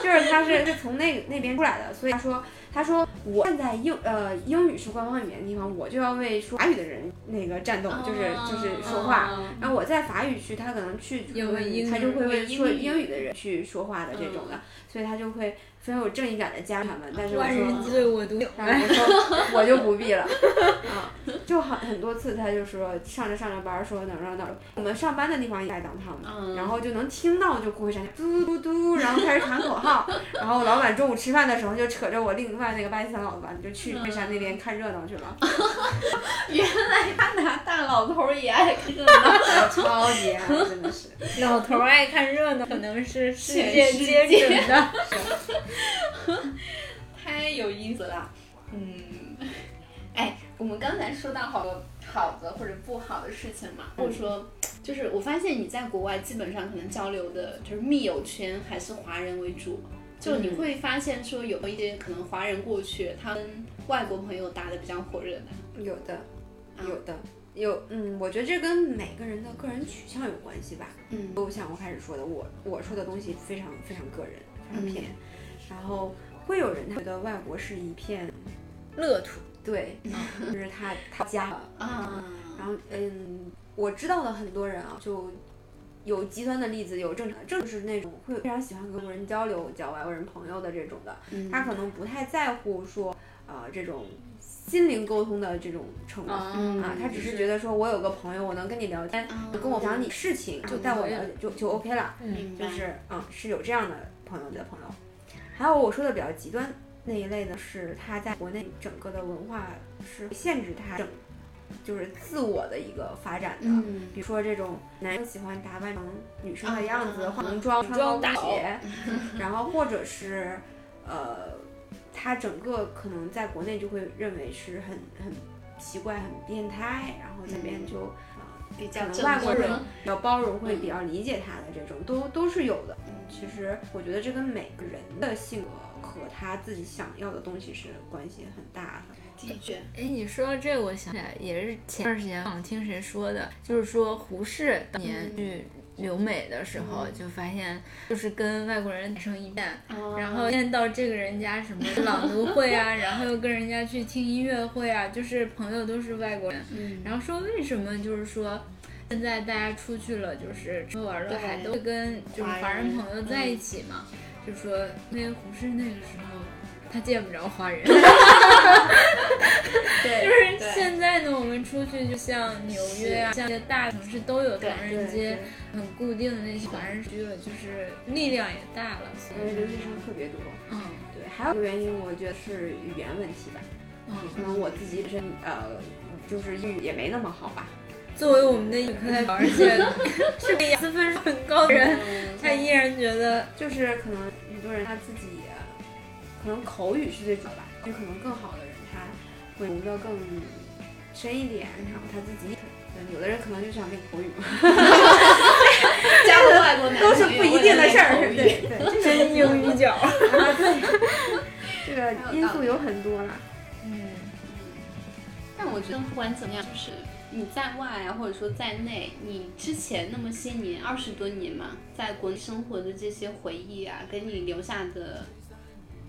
就是他是是从那那边出来的，所以他说他说我站在英呃英语是官方语言的地方，我就要为说法语的人那个战斗，就是就是说话。嗯然后我在法语区，他可能去英语他就会为说英语的人去说话的这种的，所以他就会非常有正义感的加他们，但是我说，对我独然后我说我就不必了，啊，就很很多次他就说上着上着班儿说哪儿哪儿哪儿，我们上班的地方也在当趟嘛，嗯然后就能听到就过会闪嘟嘟嘟，然后开始喊口号，然后老板中午吃饭的时候就扯着我另外那个巴基斯坦老板就去惠山那边看热闹去了，原来他拿大老头儿也爱看热闹，超级爱，真的是。老头儿爱看热闹，可能是世全世界皆界准的。太有意思了。嗯，哎，我们刚才说到好多好的或者不好的事情嘛，或者说，就是我发现你在国外基本上可能交流的就是密友圈还是华人为主。就你会发现说有一些可能华人过去，他跟外国朋友打的比较火热的。有的，有的，有，嗯，我觉得这跟每个人的个人取向有关系吧。嗯。就像我开始说的，我我说的东西非常非常个人，非常偏，然后会有人他觉得外国是一片，乐土，对，就是他他家，啊，然后嗯，我知道的很多人啊，就有极端的例子，有正常的，正是那种会非常喜欢跟外人交流、交外国人朋友的这种的，嗯他可能不太在乎说，呃，这种心灵沟通的这种程度。嗯啊，他只是觉得说，我有个朋友，我能跟你聊天，嗯跟我讲你事情，就带我了解，就就 OK 了。嗯就是嗯，是有这样的朋友的朋友。还有我说的比较极端那一类呢，是他在国内整个的文化是限制他整，就是自我的一个发展的。嗯比如说这种男生喜欢打扮成女生的样子，啊化浓妆、穿高跟鞋，然后或者是呃，他整个可能在国内就会认为是很很奇怪、很变态，然后这边就、呃比可能较正外国人宗比较包容，会比较理解他的这种，都都是有的。嗯其实我觉得这跟每个人的性格和他自己想要的东西是关系很大的。的确，哎，你说到这个，我想起来，也是前段时间忘了听谁说的，就是说胡适当年去留美的时候，就发现就是跟外国人打成一片，然后见到这个人家什么朗读会啊，然后又跟人家去听音乐会啊，就是朋友都是外国人，嗯然后说为什么就是说。现在大家出去了，就是吃喝玩乐，还都会跟就是华人朋友在一起嘛。就说那个胡适那个时候他见不着华人，对，就是现在呢，我们出去就像纽约啊，像这些大城市都有唐人街，很固定的那些华人区了，就是力量也大了。所以留学生特别多。嗯对，还有一个原因，我觉得是语言问题吧。嗯，可能我自己本身呃，就是英语也没那么好吧。作为我们的语课代表，而 且是个雅思分数很高的人，他依然觉得就是可能很多人他自己，可能口语是最主要吧，就可能更好的人他会读得更深一点，然后他自己，嗯有的人可能就想练口语嘛，加个外国男 都是不一定的事儿，对对，这真英语角。这个因素有很多啦。嗯，但我觉得不管怎么样，就是你在外啊，或者说在内，你之前那么些年，二十多年嘛，在国内生活的这些回忆啊，给你留下的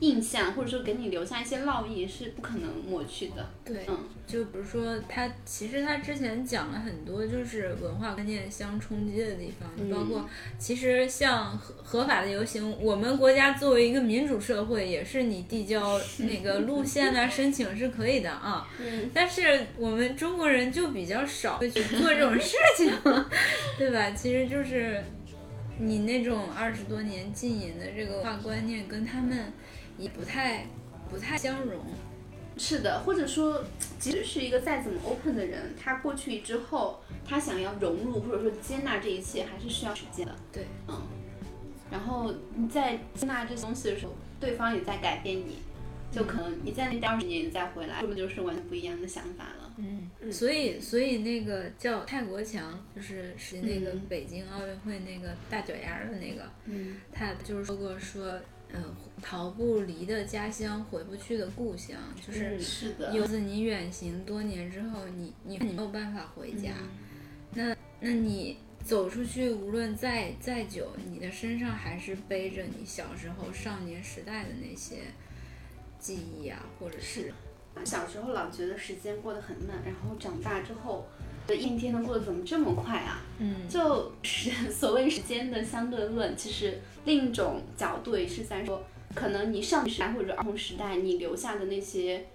印象，或者说给你留下一些烙印，是不可能抹去的。对，嗯就比如说他，其实他之前讲了很多，就是文化观念相冲击的地方，嗯包括其实像合合法的游行，我们国家作为一个民主社会，也是你递交那个路线啊、申请是可以的啊。嗯，但是我们中国人就比较少会去做这种事情，对吧？其实就是你那种二十多年禁淫的这个文化观念，跟他们也不太不太相容。是的，或者说，即使是一个再怎么 open 的人，他过去之后，他想要融入或者说接纳这一切，还是需要时间的。对，嗯。然后你在接纳这些东西的时候，对方也在改变你，就可能你在那待二十年，你再回来，说不是就是完全不一样的想法了。嗯，所以所以那个叫泰国强，就是是那个北京奥运会那个大脚丫的那个，嗯他就是说过说，嗯、逃不离的家乡，回不去的故乡，就是嗯是的，有次你远行多年之后，你你你没有办法回家，嗯那那你走出去，无论再再久，你的身上还是背着你小时候少年时代的那些记忆啊，或者是小时候老觉得时间过得很慢，然后长大之后，一天天的过得怎么这么快啊？嗯就是所谓时间的相对论，其实另一种角度也是在说，可能你上学时代或者儿童时代你留下的那些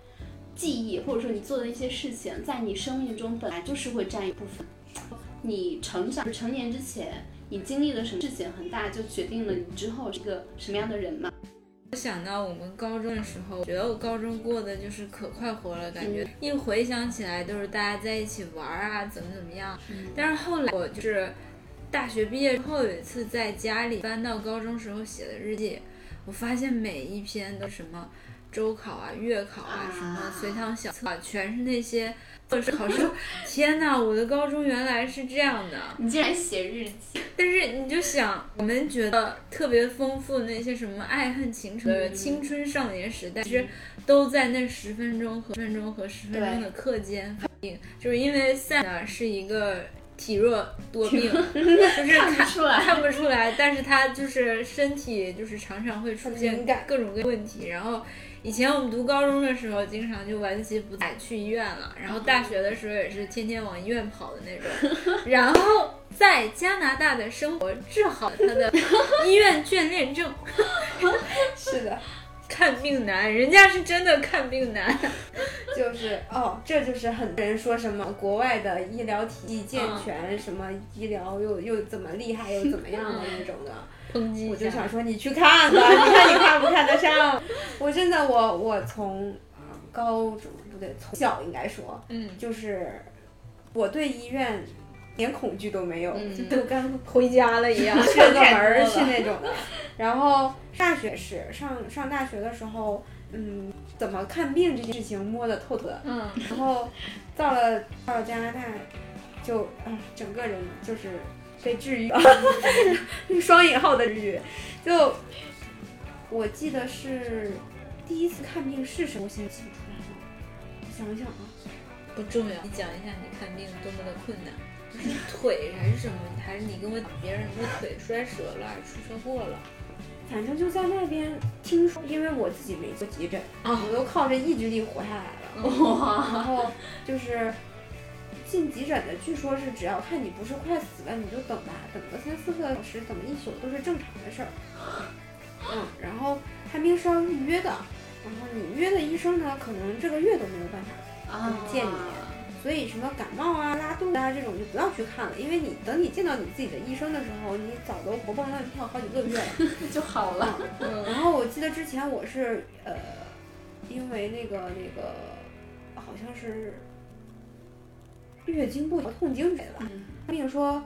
记忆，或者说你做的一些事情，在你生命中本来就是会占一部分。你成长成年之前，你经历了什么事情，很大就决定了你之后是一个什么样的人嘛。我想到我们高中的时候，觉得我高中过的就是可快活了，感觉一回想起来都是大家在一起玩啊，怎么怎么样。但是后来我就是大学毕业之后，有一次在家里翻到高中时候写的日记，我发现每一篇都什么周考啊、月考啊、什么随堂小测啊，全是那些。是考试，天哪！我的高中原来是这样的。你竟然写日记？但是你就想，我们觉得特别丰富的那些什么爱恨情仇、青春少年时代，其实都在那十分钟和十分钟和十分钟的课间反映。就是因为赛呢是一个体弱多病，就是 看不出来，看不出来，但是他就是身体就是常常会出现各种各样问题，然后。以前我们读高中的时候，经常就晚自习不再去医院了。然后大学的时候也是天天往医院跑的那种。然后在加拿大的生活治好他的医院眷恋症。是的，看病难，人家是真的看病难。就是哦，这就是很多人说什么国外的医疗体系健全，什么医疗又又怎么厉害又怎么样的那种的。我就想说你去看吧，你看你看不看得上？我真的我我从高中不对，从小应该说，嗯，就是我对医院连恐惧都没有，就跟回家了一样，串个门儿去那种的。然后大学是上上大学的时候，嗯，怎么看病这件事情摸得透透的，嗯。然后到了到了加拿大，就啊，整个人就是。被治愈，双引号的治愈。就我记得是第一次看病是什么，我现在记不出来了。想想啊，不重要。你讲一下你看病多么的困难，是腿还是什么？还是你跟我别人说腿摔折了，还是出车祸了？反正就在那边听说，因为我自己没做急诊啊，我都靠着意志力活下来了。哇！然后就是。进急诊的，据说是只要看你不是快死了，你就等吧，等个三四个小时，等一宿都是正常的事儿。嗯，然后看病是要预约的，然后你约的医生呢，可能这个月都没有办法见你，所以什么感冒啊、拉肚子啊这种就不要去看了，因为你等你见到你自己的医生的时候，你早都活蹦乱跳好几个月了 就好了。嗯，然后我记得之前我是呃，因为那个那个好像是。月经不调痛经之类的吧，病说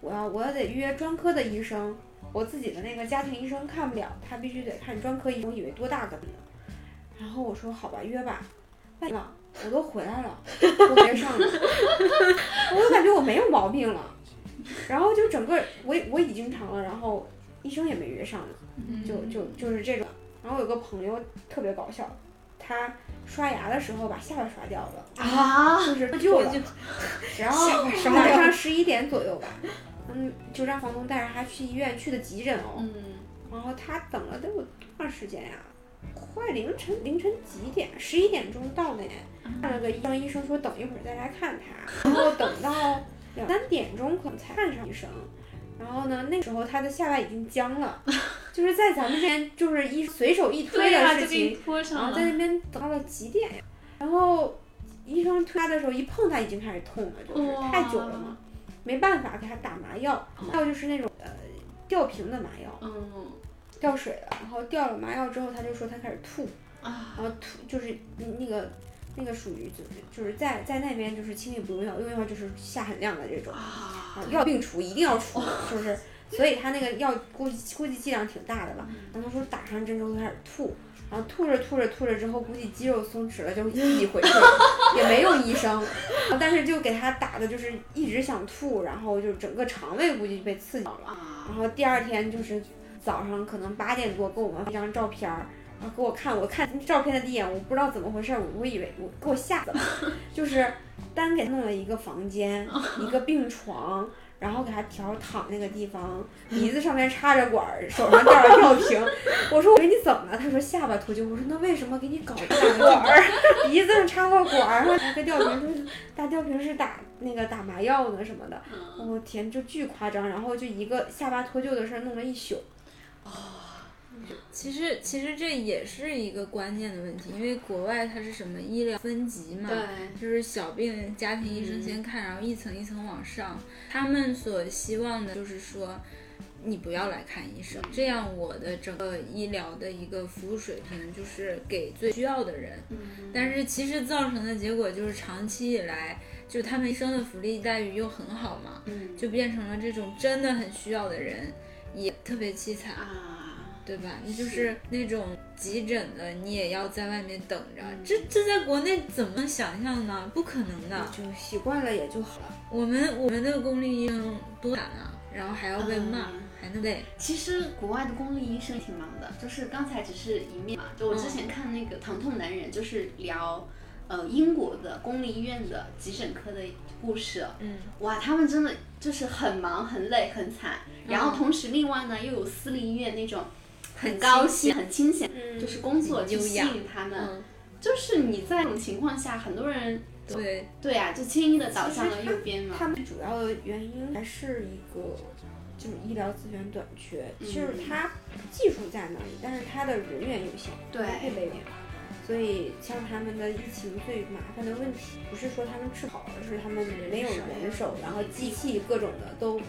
我要我要得约专科的医生，我自己的那个家庭医生看不了，他必须得看专科医生。我以为多大个病，然后我说好吧，约吧。半了，我都回来了，都别上了，我就感觉我没有毛病了。然后就整个我我已经长了，然后医生也没约上，就就就是这种。然后有个朋友特别搞笑，他。刷牙的时候把下巴刷掉了啊，就是脱臼了。然后晚上十一点左右吧，嗯，就让房东带着他去医院去的急诊哦。嗯。然后他等了得有多长时间呀？快凌晨凌晨几点？十一点钟到的。看了个医生，医生说等一会儿再来看他。然后等到两三点钟可能才看上医生。然后呢，那时候他的下巴已经僵了，就是在咱们这边就是一随手一推的事情，然后在那边等到了几点呀？然后医生推他的时候一碰他已经开始痛了，就是太久了嘛，没办法给他打麻药，还有就是那种呃吊瓶的麻药，嗯，吊水的，然后吊了麻药之后他就说他开始吐，啊，然后吐就是那个。那个属于就是就是在在那边就是轻易不用药，用药就是下很量的这种啊，要病除一定要除，就是，所以他那个药估计估计剂量挺大的吧。然后他说打上针之后开始吐，然后吐着吐着吐着之后，估计肌肉松弛了，就自己回去了，也没有医生，但是就给他打的就是一直想吐，然后就整个肠胃估计就被刺激到了。然后第二天就是早上可能八点多给我们发一张照片儿。然后给我看，我看照片的第一眼，我不知道怎么回事，我我以为我给我吓的，就是单给他弄了一个房间，一个病床，然后给他调躺那个地方，鼻子上面插着管儿，手上吊着吊瓶。我说我给你怎么了？他说下巴脱臼。我说那为什么给你搞个管儿，鼻子上插个管儿，然后拿个吊瓶，就是大吊瓶是打那个打麻药的什么的。我天，就巨夸张。然后就一个下巴脱臼的事儿弄了一宿。其实其实这也是一个关键的问题，因为国外它是什么医疗分级嘛，对，就是小病家庭医生先看，然后一层一层往上。他们所希望的就是说，你不要来看医生，这样我的整个医疗的一个服务水平就是给最需要的人。但是其实造成的结果就是长期以来，就他们医生的福利待遇又很好嘛，就变成了这种真的很需要的人也特别凄惨。啊。对吧？你就是那种急诊的，你也要在外面等着。这这在国内怎么想象呢？不可能的，就习惯了也就好了。我们我们的公立医生多难啊，然后还要被骂，还能累。其实国外的公立医生挺忙的，就是刚才只是一面嘛。就我之前看那个《疼痛男人》，就是聊呃英国的公立医院的急诊科的故事。嗯，哇，他们真的就是很忙、很累、很惨。然后同时，另外呢，又有私立医院那种。很高兴，很清闲，就是工作就吸引他们。就是你在这种情况下，很多人对对啊，就轻易的倒向了右边嘛。他们主要的原因还是一个，就是医疗资源短缺。就是他技术在那里，但是他的人员有限，对，配备点。所以像他们的疫情最麻烦的问题，不是说他们治好，而是他们没有人手，然后机器各种的都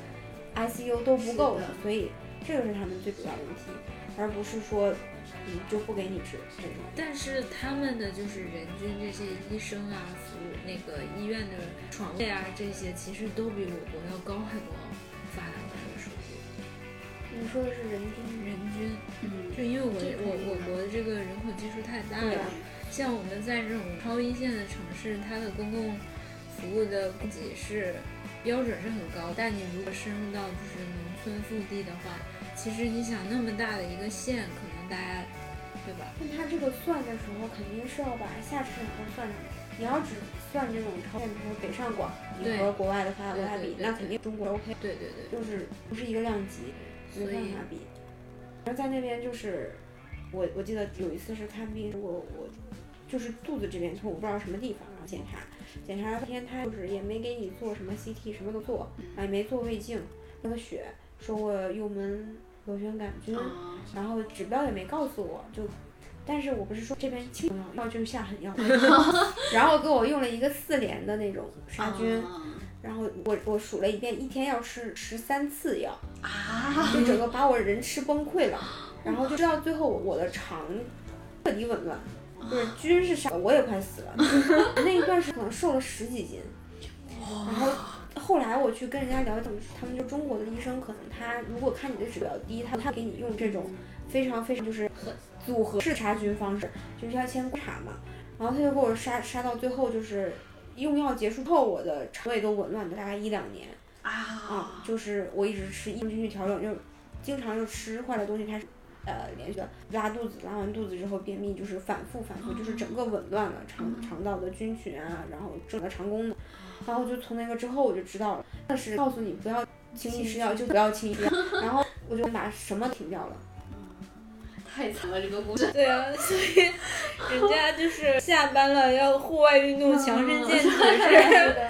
ICU 都不够的，所以这个是他们最主要的问题。而不是说，嗯，就不给你治这种。但是他们的就是人均这些医生啊，服务那个医院的床位啊，这些其实都比我国要高很多，发达国的数据。你说的是人均？人均，嗯，就因为我我我国的这个人口基数太大了，像我们在这种超一线的城市，它的公共服务的供给是标准是很高，但你如果深入到就是农村腹地的话。其实你想那么大的一个县，可能大家，对吧？那他这个算的时候，肯定是要把下沉都算上。你要只算这种超县，比如说北上广，你和国外的发达国家比，那肯定中国 OK。对对对，就是不是一个量级，没办法比。然后在那边就是，我我记得有一次是看病，我我就是肚子这边痛，我不知道什么地方，然后检查，检查了半天，他就是也没给你做什么 CT，什么都做，啊也没做胃镜，那个血，说我幽门。螺旋杆菌，然后指标也没告诉我，就，但是我不是说这边轻药，药就下狠药，然后给我用了一个四联的那种杀菌，然后我我数了一遍，一天要吃十三次药，啊，就整个把我人吃崩溃了，然后就知道最后我的肠彻底紊乱，就是菌是杀的，我也快死了，那一段时间可能瘦了十几斤，然后。后来我去跟人家聊，他们就中国的医生，可能他如果看你的指标低，他他给你用这种非常非常就是组合式杀菌方式，就是要先观察嘛。然后他就给我杀杀到最后，就是用药结束后，我的肠胃都紊乱了大概一两年啊，就是我一直吃益生菌去调整，就经常就吃坏的东西开始呃连续的拉肚子，拉完肚子之后便秘，就是反复反复，就是整个紊乱了肠肠道的菌群啊，然后整个肠功能。然后就从那个之后我就知道了，但是告诉你不要轻易吃药，就不要轻易吃药。然后我就把什么停掉了。太惨了这个故事。对啊，所以人家就是下班了要户外运动，强身健体，是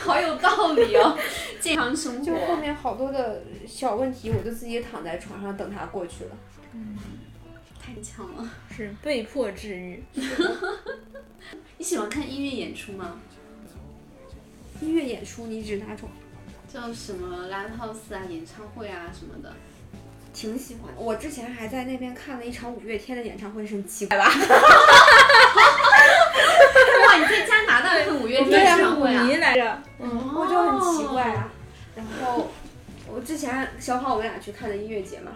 好有道理哦。健康生活。就后面好多的小问题，我就自己躺在床上等它过去了。嗯，太强了。是被迫治愈。你喜欢看音乐演出吗？音乐演出，你指哪种？叫什么 live house 啊，演唱会啊什么的，挺喜欢。我之前还在那边看了一场五月天的演唱会，是很奇怪吧？哇，你在加拿大看五月天演唱会啊？来着，嗯，我就很奇怪啊。然后我之前小跑我们俩去看的音乐节嘛，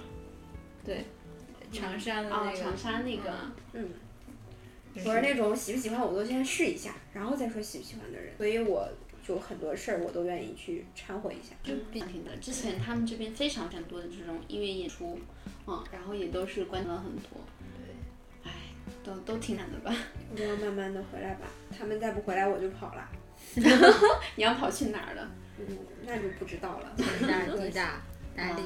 对，长沙的那个，长沙那个，嗯，我是那种喜不喜欢我都先试一下，然后再说喜不喜欢的人，所以我。就很多事儿我都愿意去掺和一下，就比挺的。之前他们这边非常非常多的这种音乐演出，嗯，然后也都是关了很多。对，唉，都都挺难的吧？我要慢慢的回来吧，他们再不回来我就跑了。你要跑去哪儿了？嗯，那就不知道了。哪地大？哪里？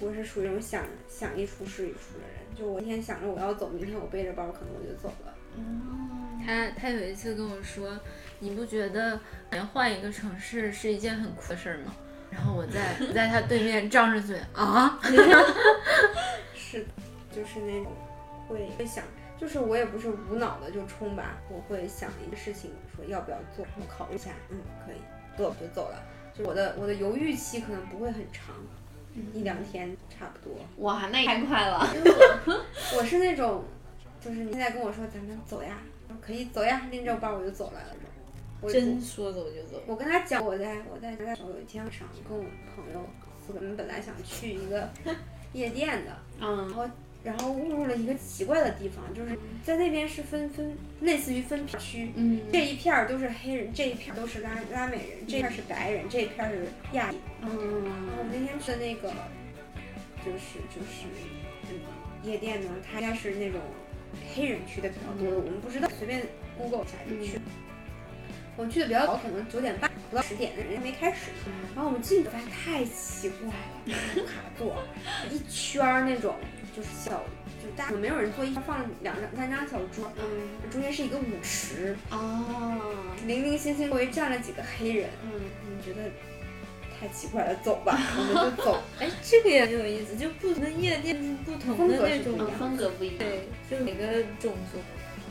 我是属于那种想想一出是一出的人，就我今天想着我要走，明天我背着包可能我就走了。哦，他他有一次跟我说。你不觉得连换一个城市是一件很酷的事儿吗？然后我在 在他对面张着嘴啊，是，就是那种会会想，就是我也不是无脑的就冲吧，我会想一个事情，说要不要做，然后考虑一下，嗯，可以做就走了。就我的我的犹豫期可能不会很长，一两天差不多。哇，那也太快了。因为我我是那种，就是你现在跟我说咱们走呀，可以走呀，拎着包我就走了那种。我真说走就走。我跟他讲，我在我在在有一天晚上跟我朋友，我们本来想去一个 夜店的，嗯然后然后误入了一个奇怪的地方，就是在那边是分分类似于分片区，嗯这一片儿都是黑人，这一片儿都是拉拉美人，这片儿是白人，这一片儿是亚裔。嗯们那天去的那个就是就是嗯夜店呢，它应该是那种黑人区的比较多的，我们不知道，随便 Google 一下就去。我们去的比较早，可能九点半不到十点，人家没开始呢。然后我们进去发现太奇怪了，卡座一圈儿那种，就是小，就是大没有人坐，一圈放两张三张小桌，嗯中间是一个舞池，哦零零星星周围站了几个黑人，嗯我们觉得太奇怪了，走吧，我们就 走。哎，这个也很有意思，就不同的夜店不同的那种风格不一样。对，就每个种族，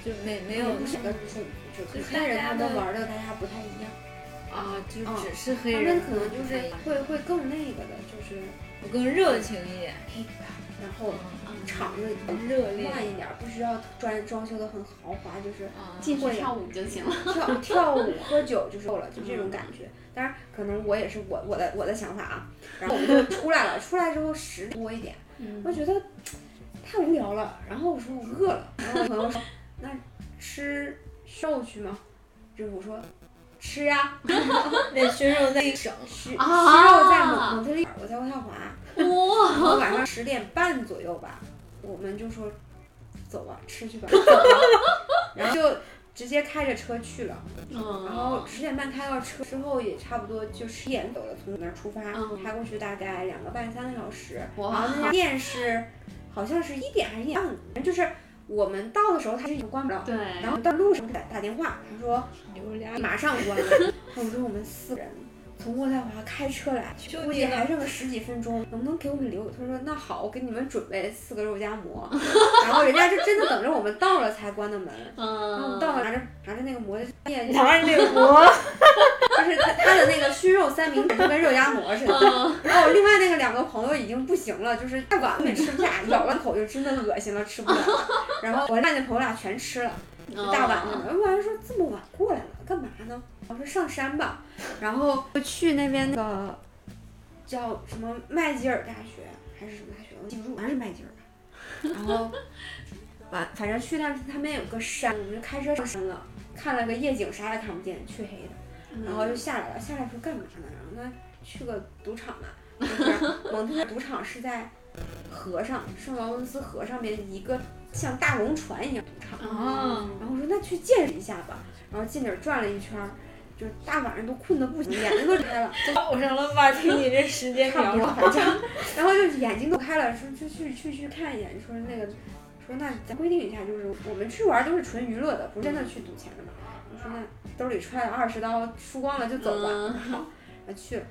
就每没有哪个种族，就黑人他们玩的大家不太一样，啊，就嗯只是黑他人，们可能就是会会更那个的，就是我更热情一点，然后嗯场子热烈乱一点，不需要装装修的很豪华，就是啊，进去跳舞就行了。跳跳舞 喝酒就够了，就这种感觉。当然，可能我也是我我的我的想法啊。然后我们就出来了，出来之后十多一点，嗯我觉得太无聊了。然后我说我饿了，然后我朋友说那吃肉去吗？就是我说吃呀，那熏肉在省，吃吃啊肉在蒙蒙特利尔，我在渥太华。然哇，后晚上十点半左右吧，我们就说走吧，吃去吧，走吧然后就直接开着车去了。然后嗯十点半开到车之后，也差不多就十点走了，从那儿出发，嗯开过去大概两个半三个小时。然哇后那家店是好像是一点还是一点半，就是我们到的时候它是已经关不了。对，然后到路上给打打电话，他说马上关了。他说我们四个人从渥太华开车来，估计还剩个十几分钟，能不能给我们留？他说那好，我给你们准备四个肉夹馍。然后人家就真的等着我们到了才关的门。然后我们嗯，到了拿着拿着那个馍拿着那个馍，就是他他的那个熏肉三明治就跟肉夹馍似的。然后我另外那个两个朋友已经不行了，就是太晚了也吃不下，咬了口就真的恶心了，吃不了了。然后我那朋友俩全吃了，就大晚上的。我还说这么晚过来了，干嘛呢？我说上山吧，然后就去那边那个叫什么麦吉尔大学还是什么大学，我记不住，好像是麦吉尔吧。然后完，反正去那他们有个山，我们就开车上山了，看了个夜景，啥也看不见，黢黑的。然后就下来了，下来说干嘛呢？然后那去个赌场嘛，就是蒙特赌场是在河上，圣劳伦斯河上面一个像大龙船一样赌场。哦然后我说那去见识一下吧，然后进那儿转了一圈儿，就是大晚上都困得不行，眼睛都开了，早上了吧？听你这时间表，反正，然后就眼睛都开了，说就去去去看一眼，说那个说那咱规定一下，就是我们去玩都是纯娱乐的，不是真的去赌钱的嘛。我说那兜里揣了二十刀，输光了就走吧。嗯好，啊去了，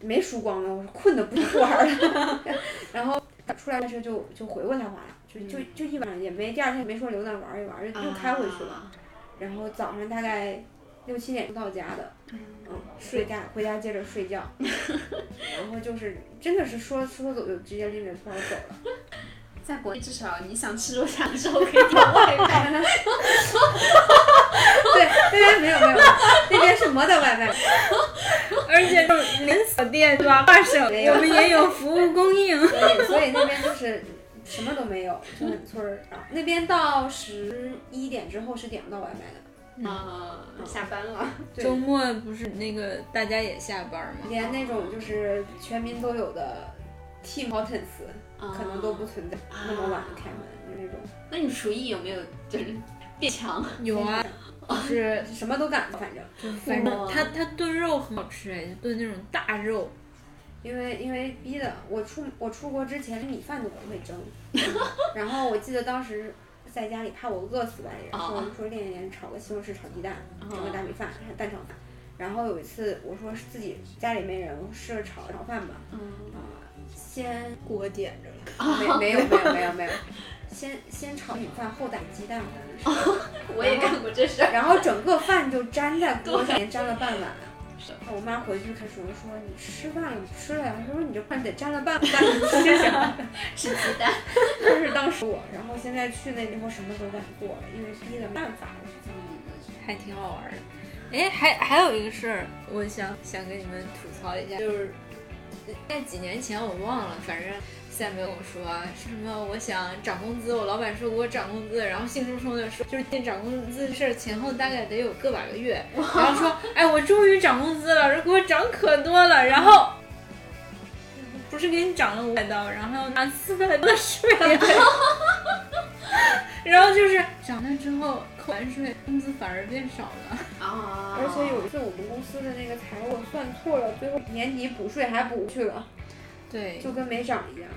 没输光了，我说困得不行玩了，然后出来的时候就就回渥太华了，就就就一晚上也没第二天也没说留那玩一玩，就又开回去了。啊。然后早上大概六七点到家的，嗯，睡家回家接着睡觉，然后就是真的是说说走就直接拎着包走了。在国内至少你想吃肉夹的时候可以点外卖。对，那边没有没有，那边是没得外卖，而且就连锁店对吧？大省我们也有服务供应。所以所以那边就是什么都没有，就很村儿。那边到十一点之后是点不到外卖的，啊，下班了。周末不是那个大家也下班吗？连那种就是全民都有的 Team Hortons 啊可能都不存在，那么晚开门就那种。那你厨艺有没有就是变强？有啊，就是什么都敢，反正。就反正他他炖肉很好吃哎，就炖那种大肉。因为因为逼的，我出我出国之前米饭都不会蒸，然后我记得当时在家里怕我饿死吧，也啊说说练一练炒个西红柿炒鸡蛋，蒸个大米饭，还蛋炒饭，然后有一次我说自己家里没人，我试着炒炒饭吧。嗯，啊，先锅点着了。没没有没有没有没有，先先炒米饭后打鸡蛋，好像是。我也干过这事儿。然后整个饭就粘在锅上面，粘了半碗。是我妈回去开始我说你吃饭了，你吃了呀？她说你这饭得粘了半碗，你吃啥？吃鸡蛋。就是当时我，然后现在去那以后什么都敢做了，因为逼的办法。还挺好玩的。哎，还还有一个事儿，我想想跟你们吐槽一下，就是在几年前我忘了，反正。现在没跟我说是什么？我想涨工资，我老板说给我涨工资，然后兴冲冲的说，就是涨工资的事儿前后大概得有个把个月，然后说，哎，我终于涨工资了，说给我涨可多了，然后不是给你涨了五百刀，然后拿四百多的税，然后就是涨了之后扣完税，工资反而变少了啊！而且有一次我们公司的那个财务算错了，最后年底补税还补去了，对，就跟没涨一样。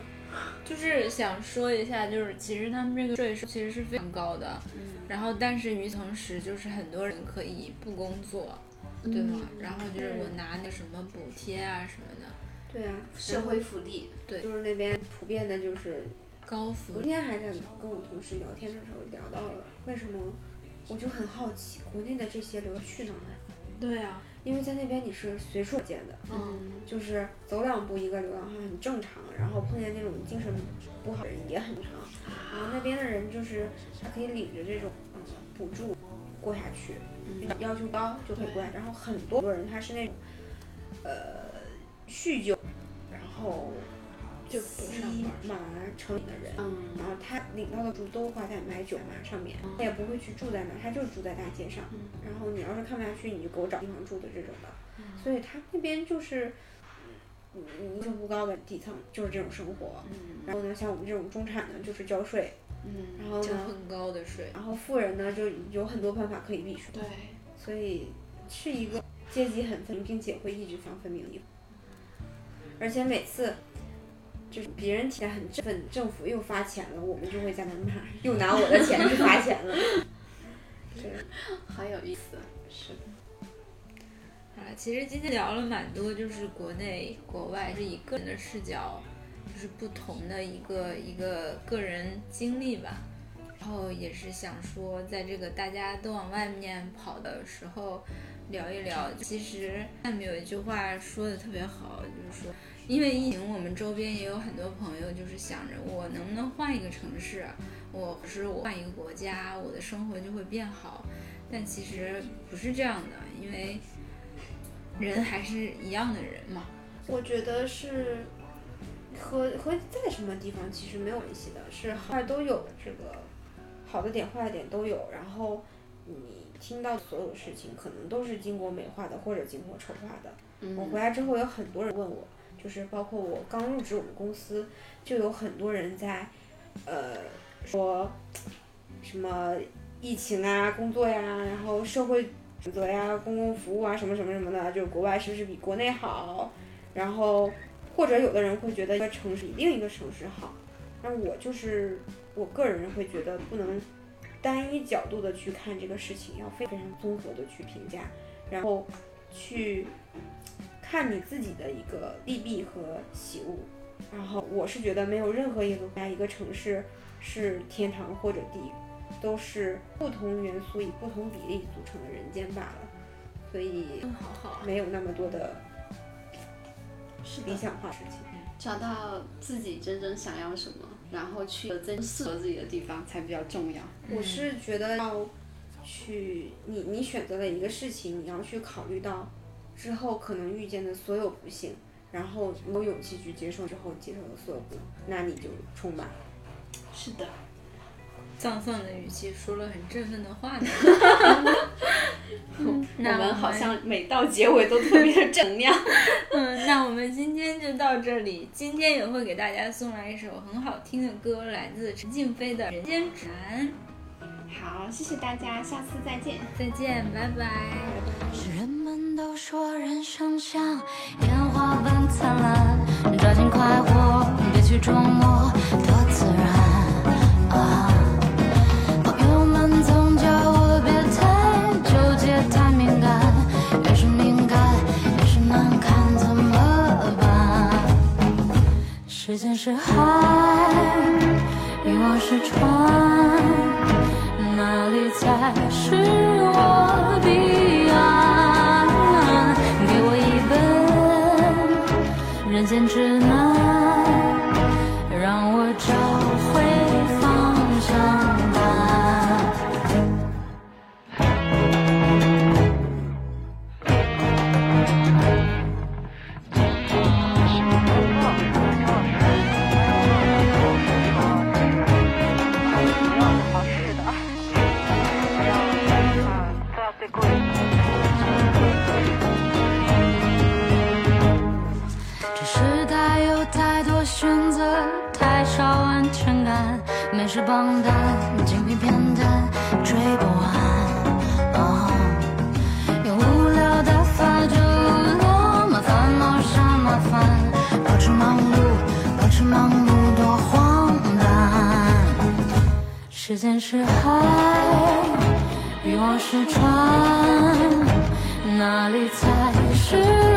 就是想说一下，就是其实他们这个税收其实是非常高的，嗯，然后但是与此同时，就是很多人可以不工作，对吗？然后就是我拿那什么补贴啊什么的，对啊，社会福利，对，就是那边普遍的就是高福。昨天还在跟我同事聊天的时候聊到了，为什么我就很好奇，国内的这些留去哪了？对啊。因为在那边你是随处见的，嗯，就是走两步一个流浪汉很正常，然后碰见那种精神不好的人也很常，然后那边的人就是他可以领着这种嗯补助过下去，要求高就可以过来，然后很多人他是那种呃酗酒，然后。就骑马城里的人，然后他领到的住都花在买酒嘛上面，他也不会去住在那，他就是住在大街上。然后你要是看不下去，你就给我找地方住的这种的。所以他那边就是，嗯，要求不高的底层就是这种生活。然后呢，像我们这种中产呢，就是交税。嗯。然后交很高的税。然后富人呢，就有很多办法可以避税。对。所以是一个阶级很分明，并且会一直方分明的。而且每次。就是别人提的很振奋，政府又发钱了，我们就会在那骂，又拿我的钱去发钱了。对，好有意思，是的。啊，其实今天聊了蛮多，就是国内、国外，是以个人的视角，就是不同的一个一个个人经历吧。然后也是想说，在这个大家都往外面跑的时候，聊一聊。其实下面有一句话说的特别好，就是说。因为疫情，我们周边也有很多朋友就是想着我能不能换一个城市，我是我换一个国家，我的生活就会变好。但其实不是这样的，因为人还是一样的人嘛。我觉得是和和在什么地方其实没有关系的，是坏都有这个好的点坏的点都有。然后你听到所有事情可能都是经过美化的或者经过丑化的。我回来之后有很多人问我。就是包括我刚入职我们公司，就有很多人在，呃，说，什么疫情啊、工作呀，然后社会职责呀、公共服务啊，什么什么什么的，就是国外是不是比国内好？然后或者有的人会觉得一个城市比另一个城市好，那我就是我个人会觉得不能单一角度的去看这个事情，要非常综合的去评价，然后去。看你自己的一个利弊和喜恶，然后我是觉得没有任何一个国家、一个城市是天堂或者地狱，都是不同元素以不同比例组成的人间罢了，所以没有那么多的理想化事情。找到自己真正想要什么，然后去真适合自己的地方才比较重要。我是觉得要去你你选择了一个事情，你要去考虑到。之后可能遇见的所有不幸，然后有勇气去接受之后接受的所有不，那你就充满。是的，丧丧的语气说了很振奋的话呢。我们好像每到结尾都特别的正能量。嗯，那我们今天就到这里。今天也会给大家送来一首很好听的歌，来自陈静飞的《人间指南》。好谢谢大家下次再见。再见拜拜。是人们都说人生像烟花般灿烂抓紧快活别去琢磨多自然。啊朋友们总叫我别太纠结太敏感越是敏感越是难怎么办？时间是海欲望是船。才是我彼岸。给我一本人间指南是海欲望是船哪里才是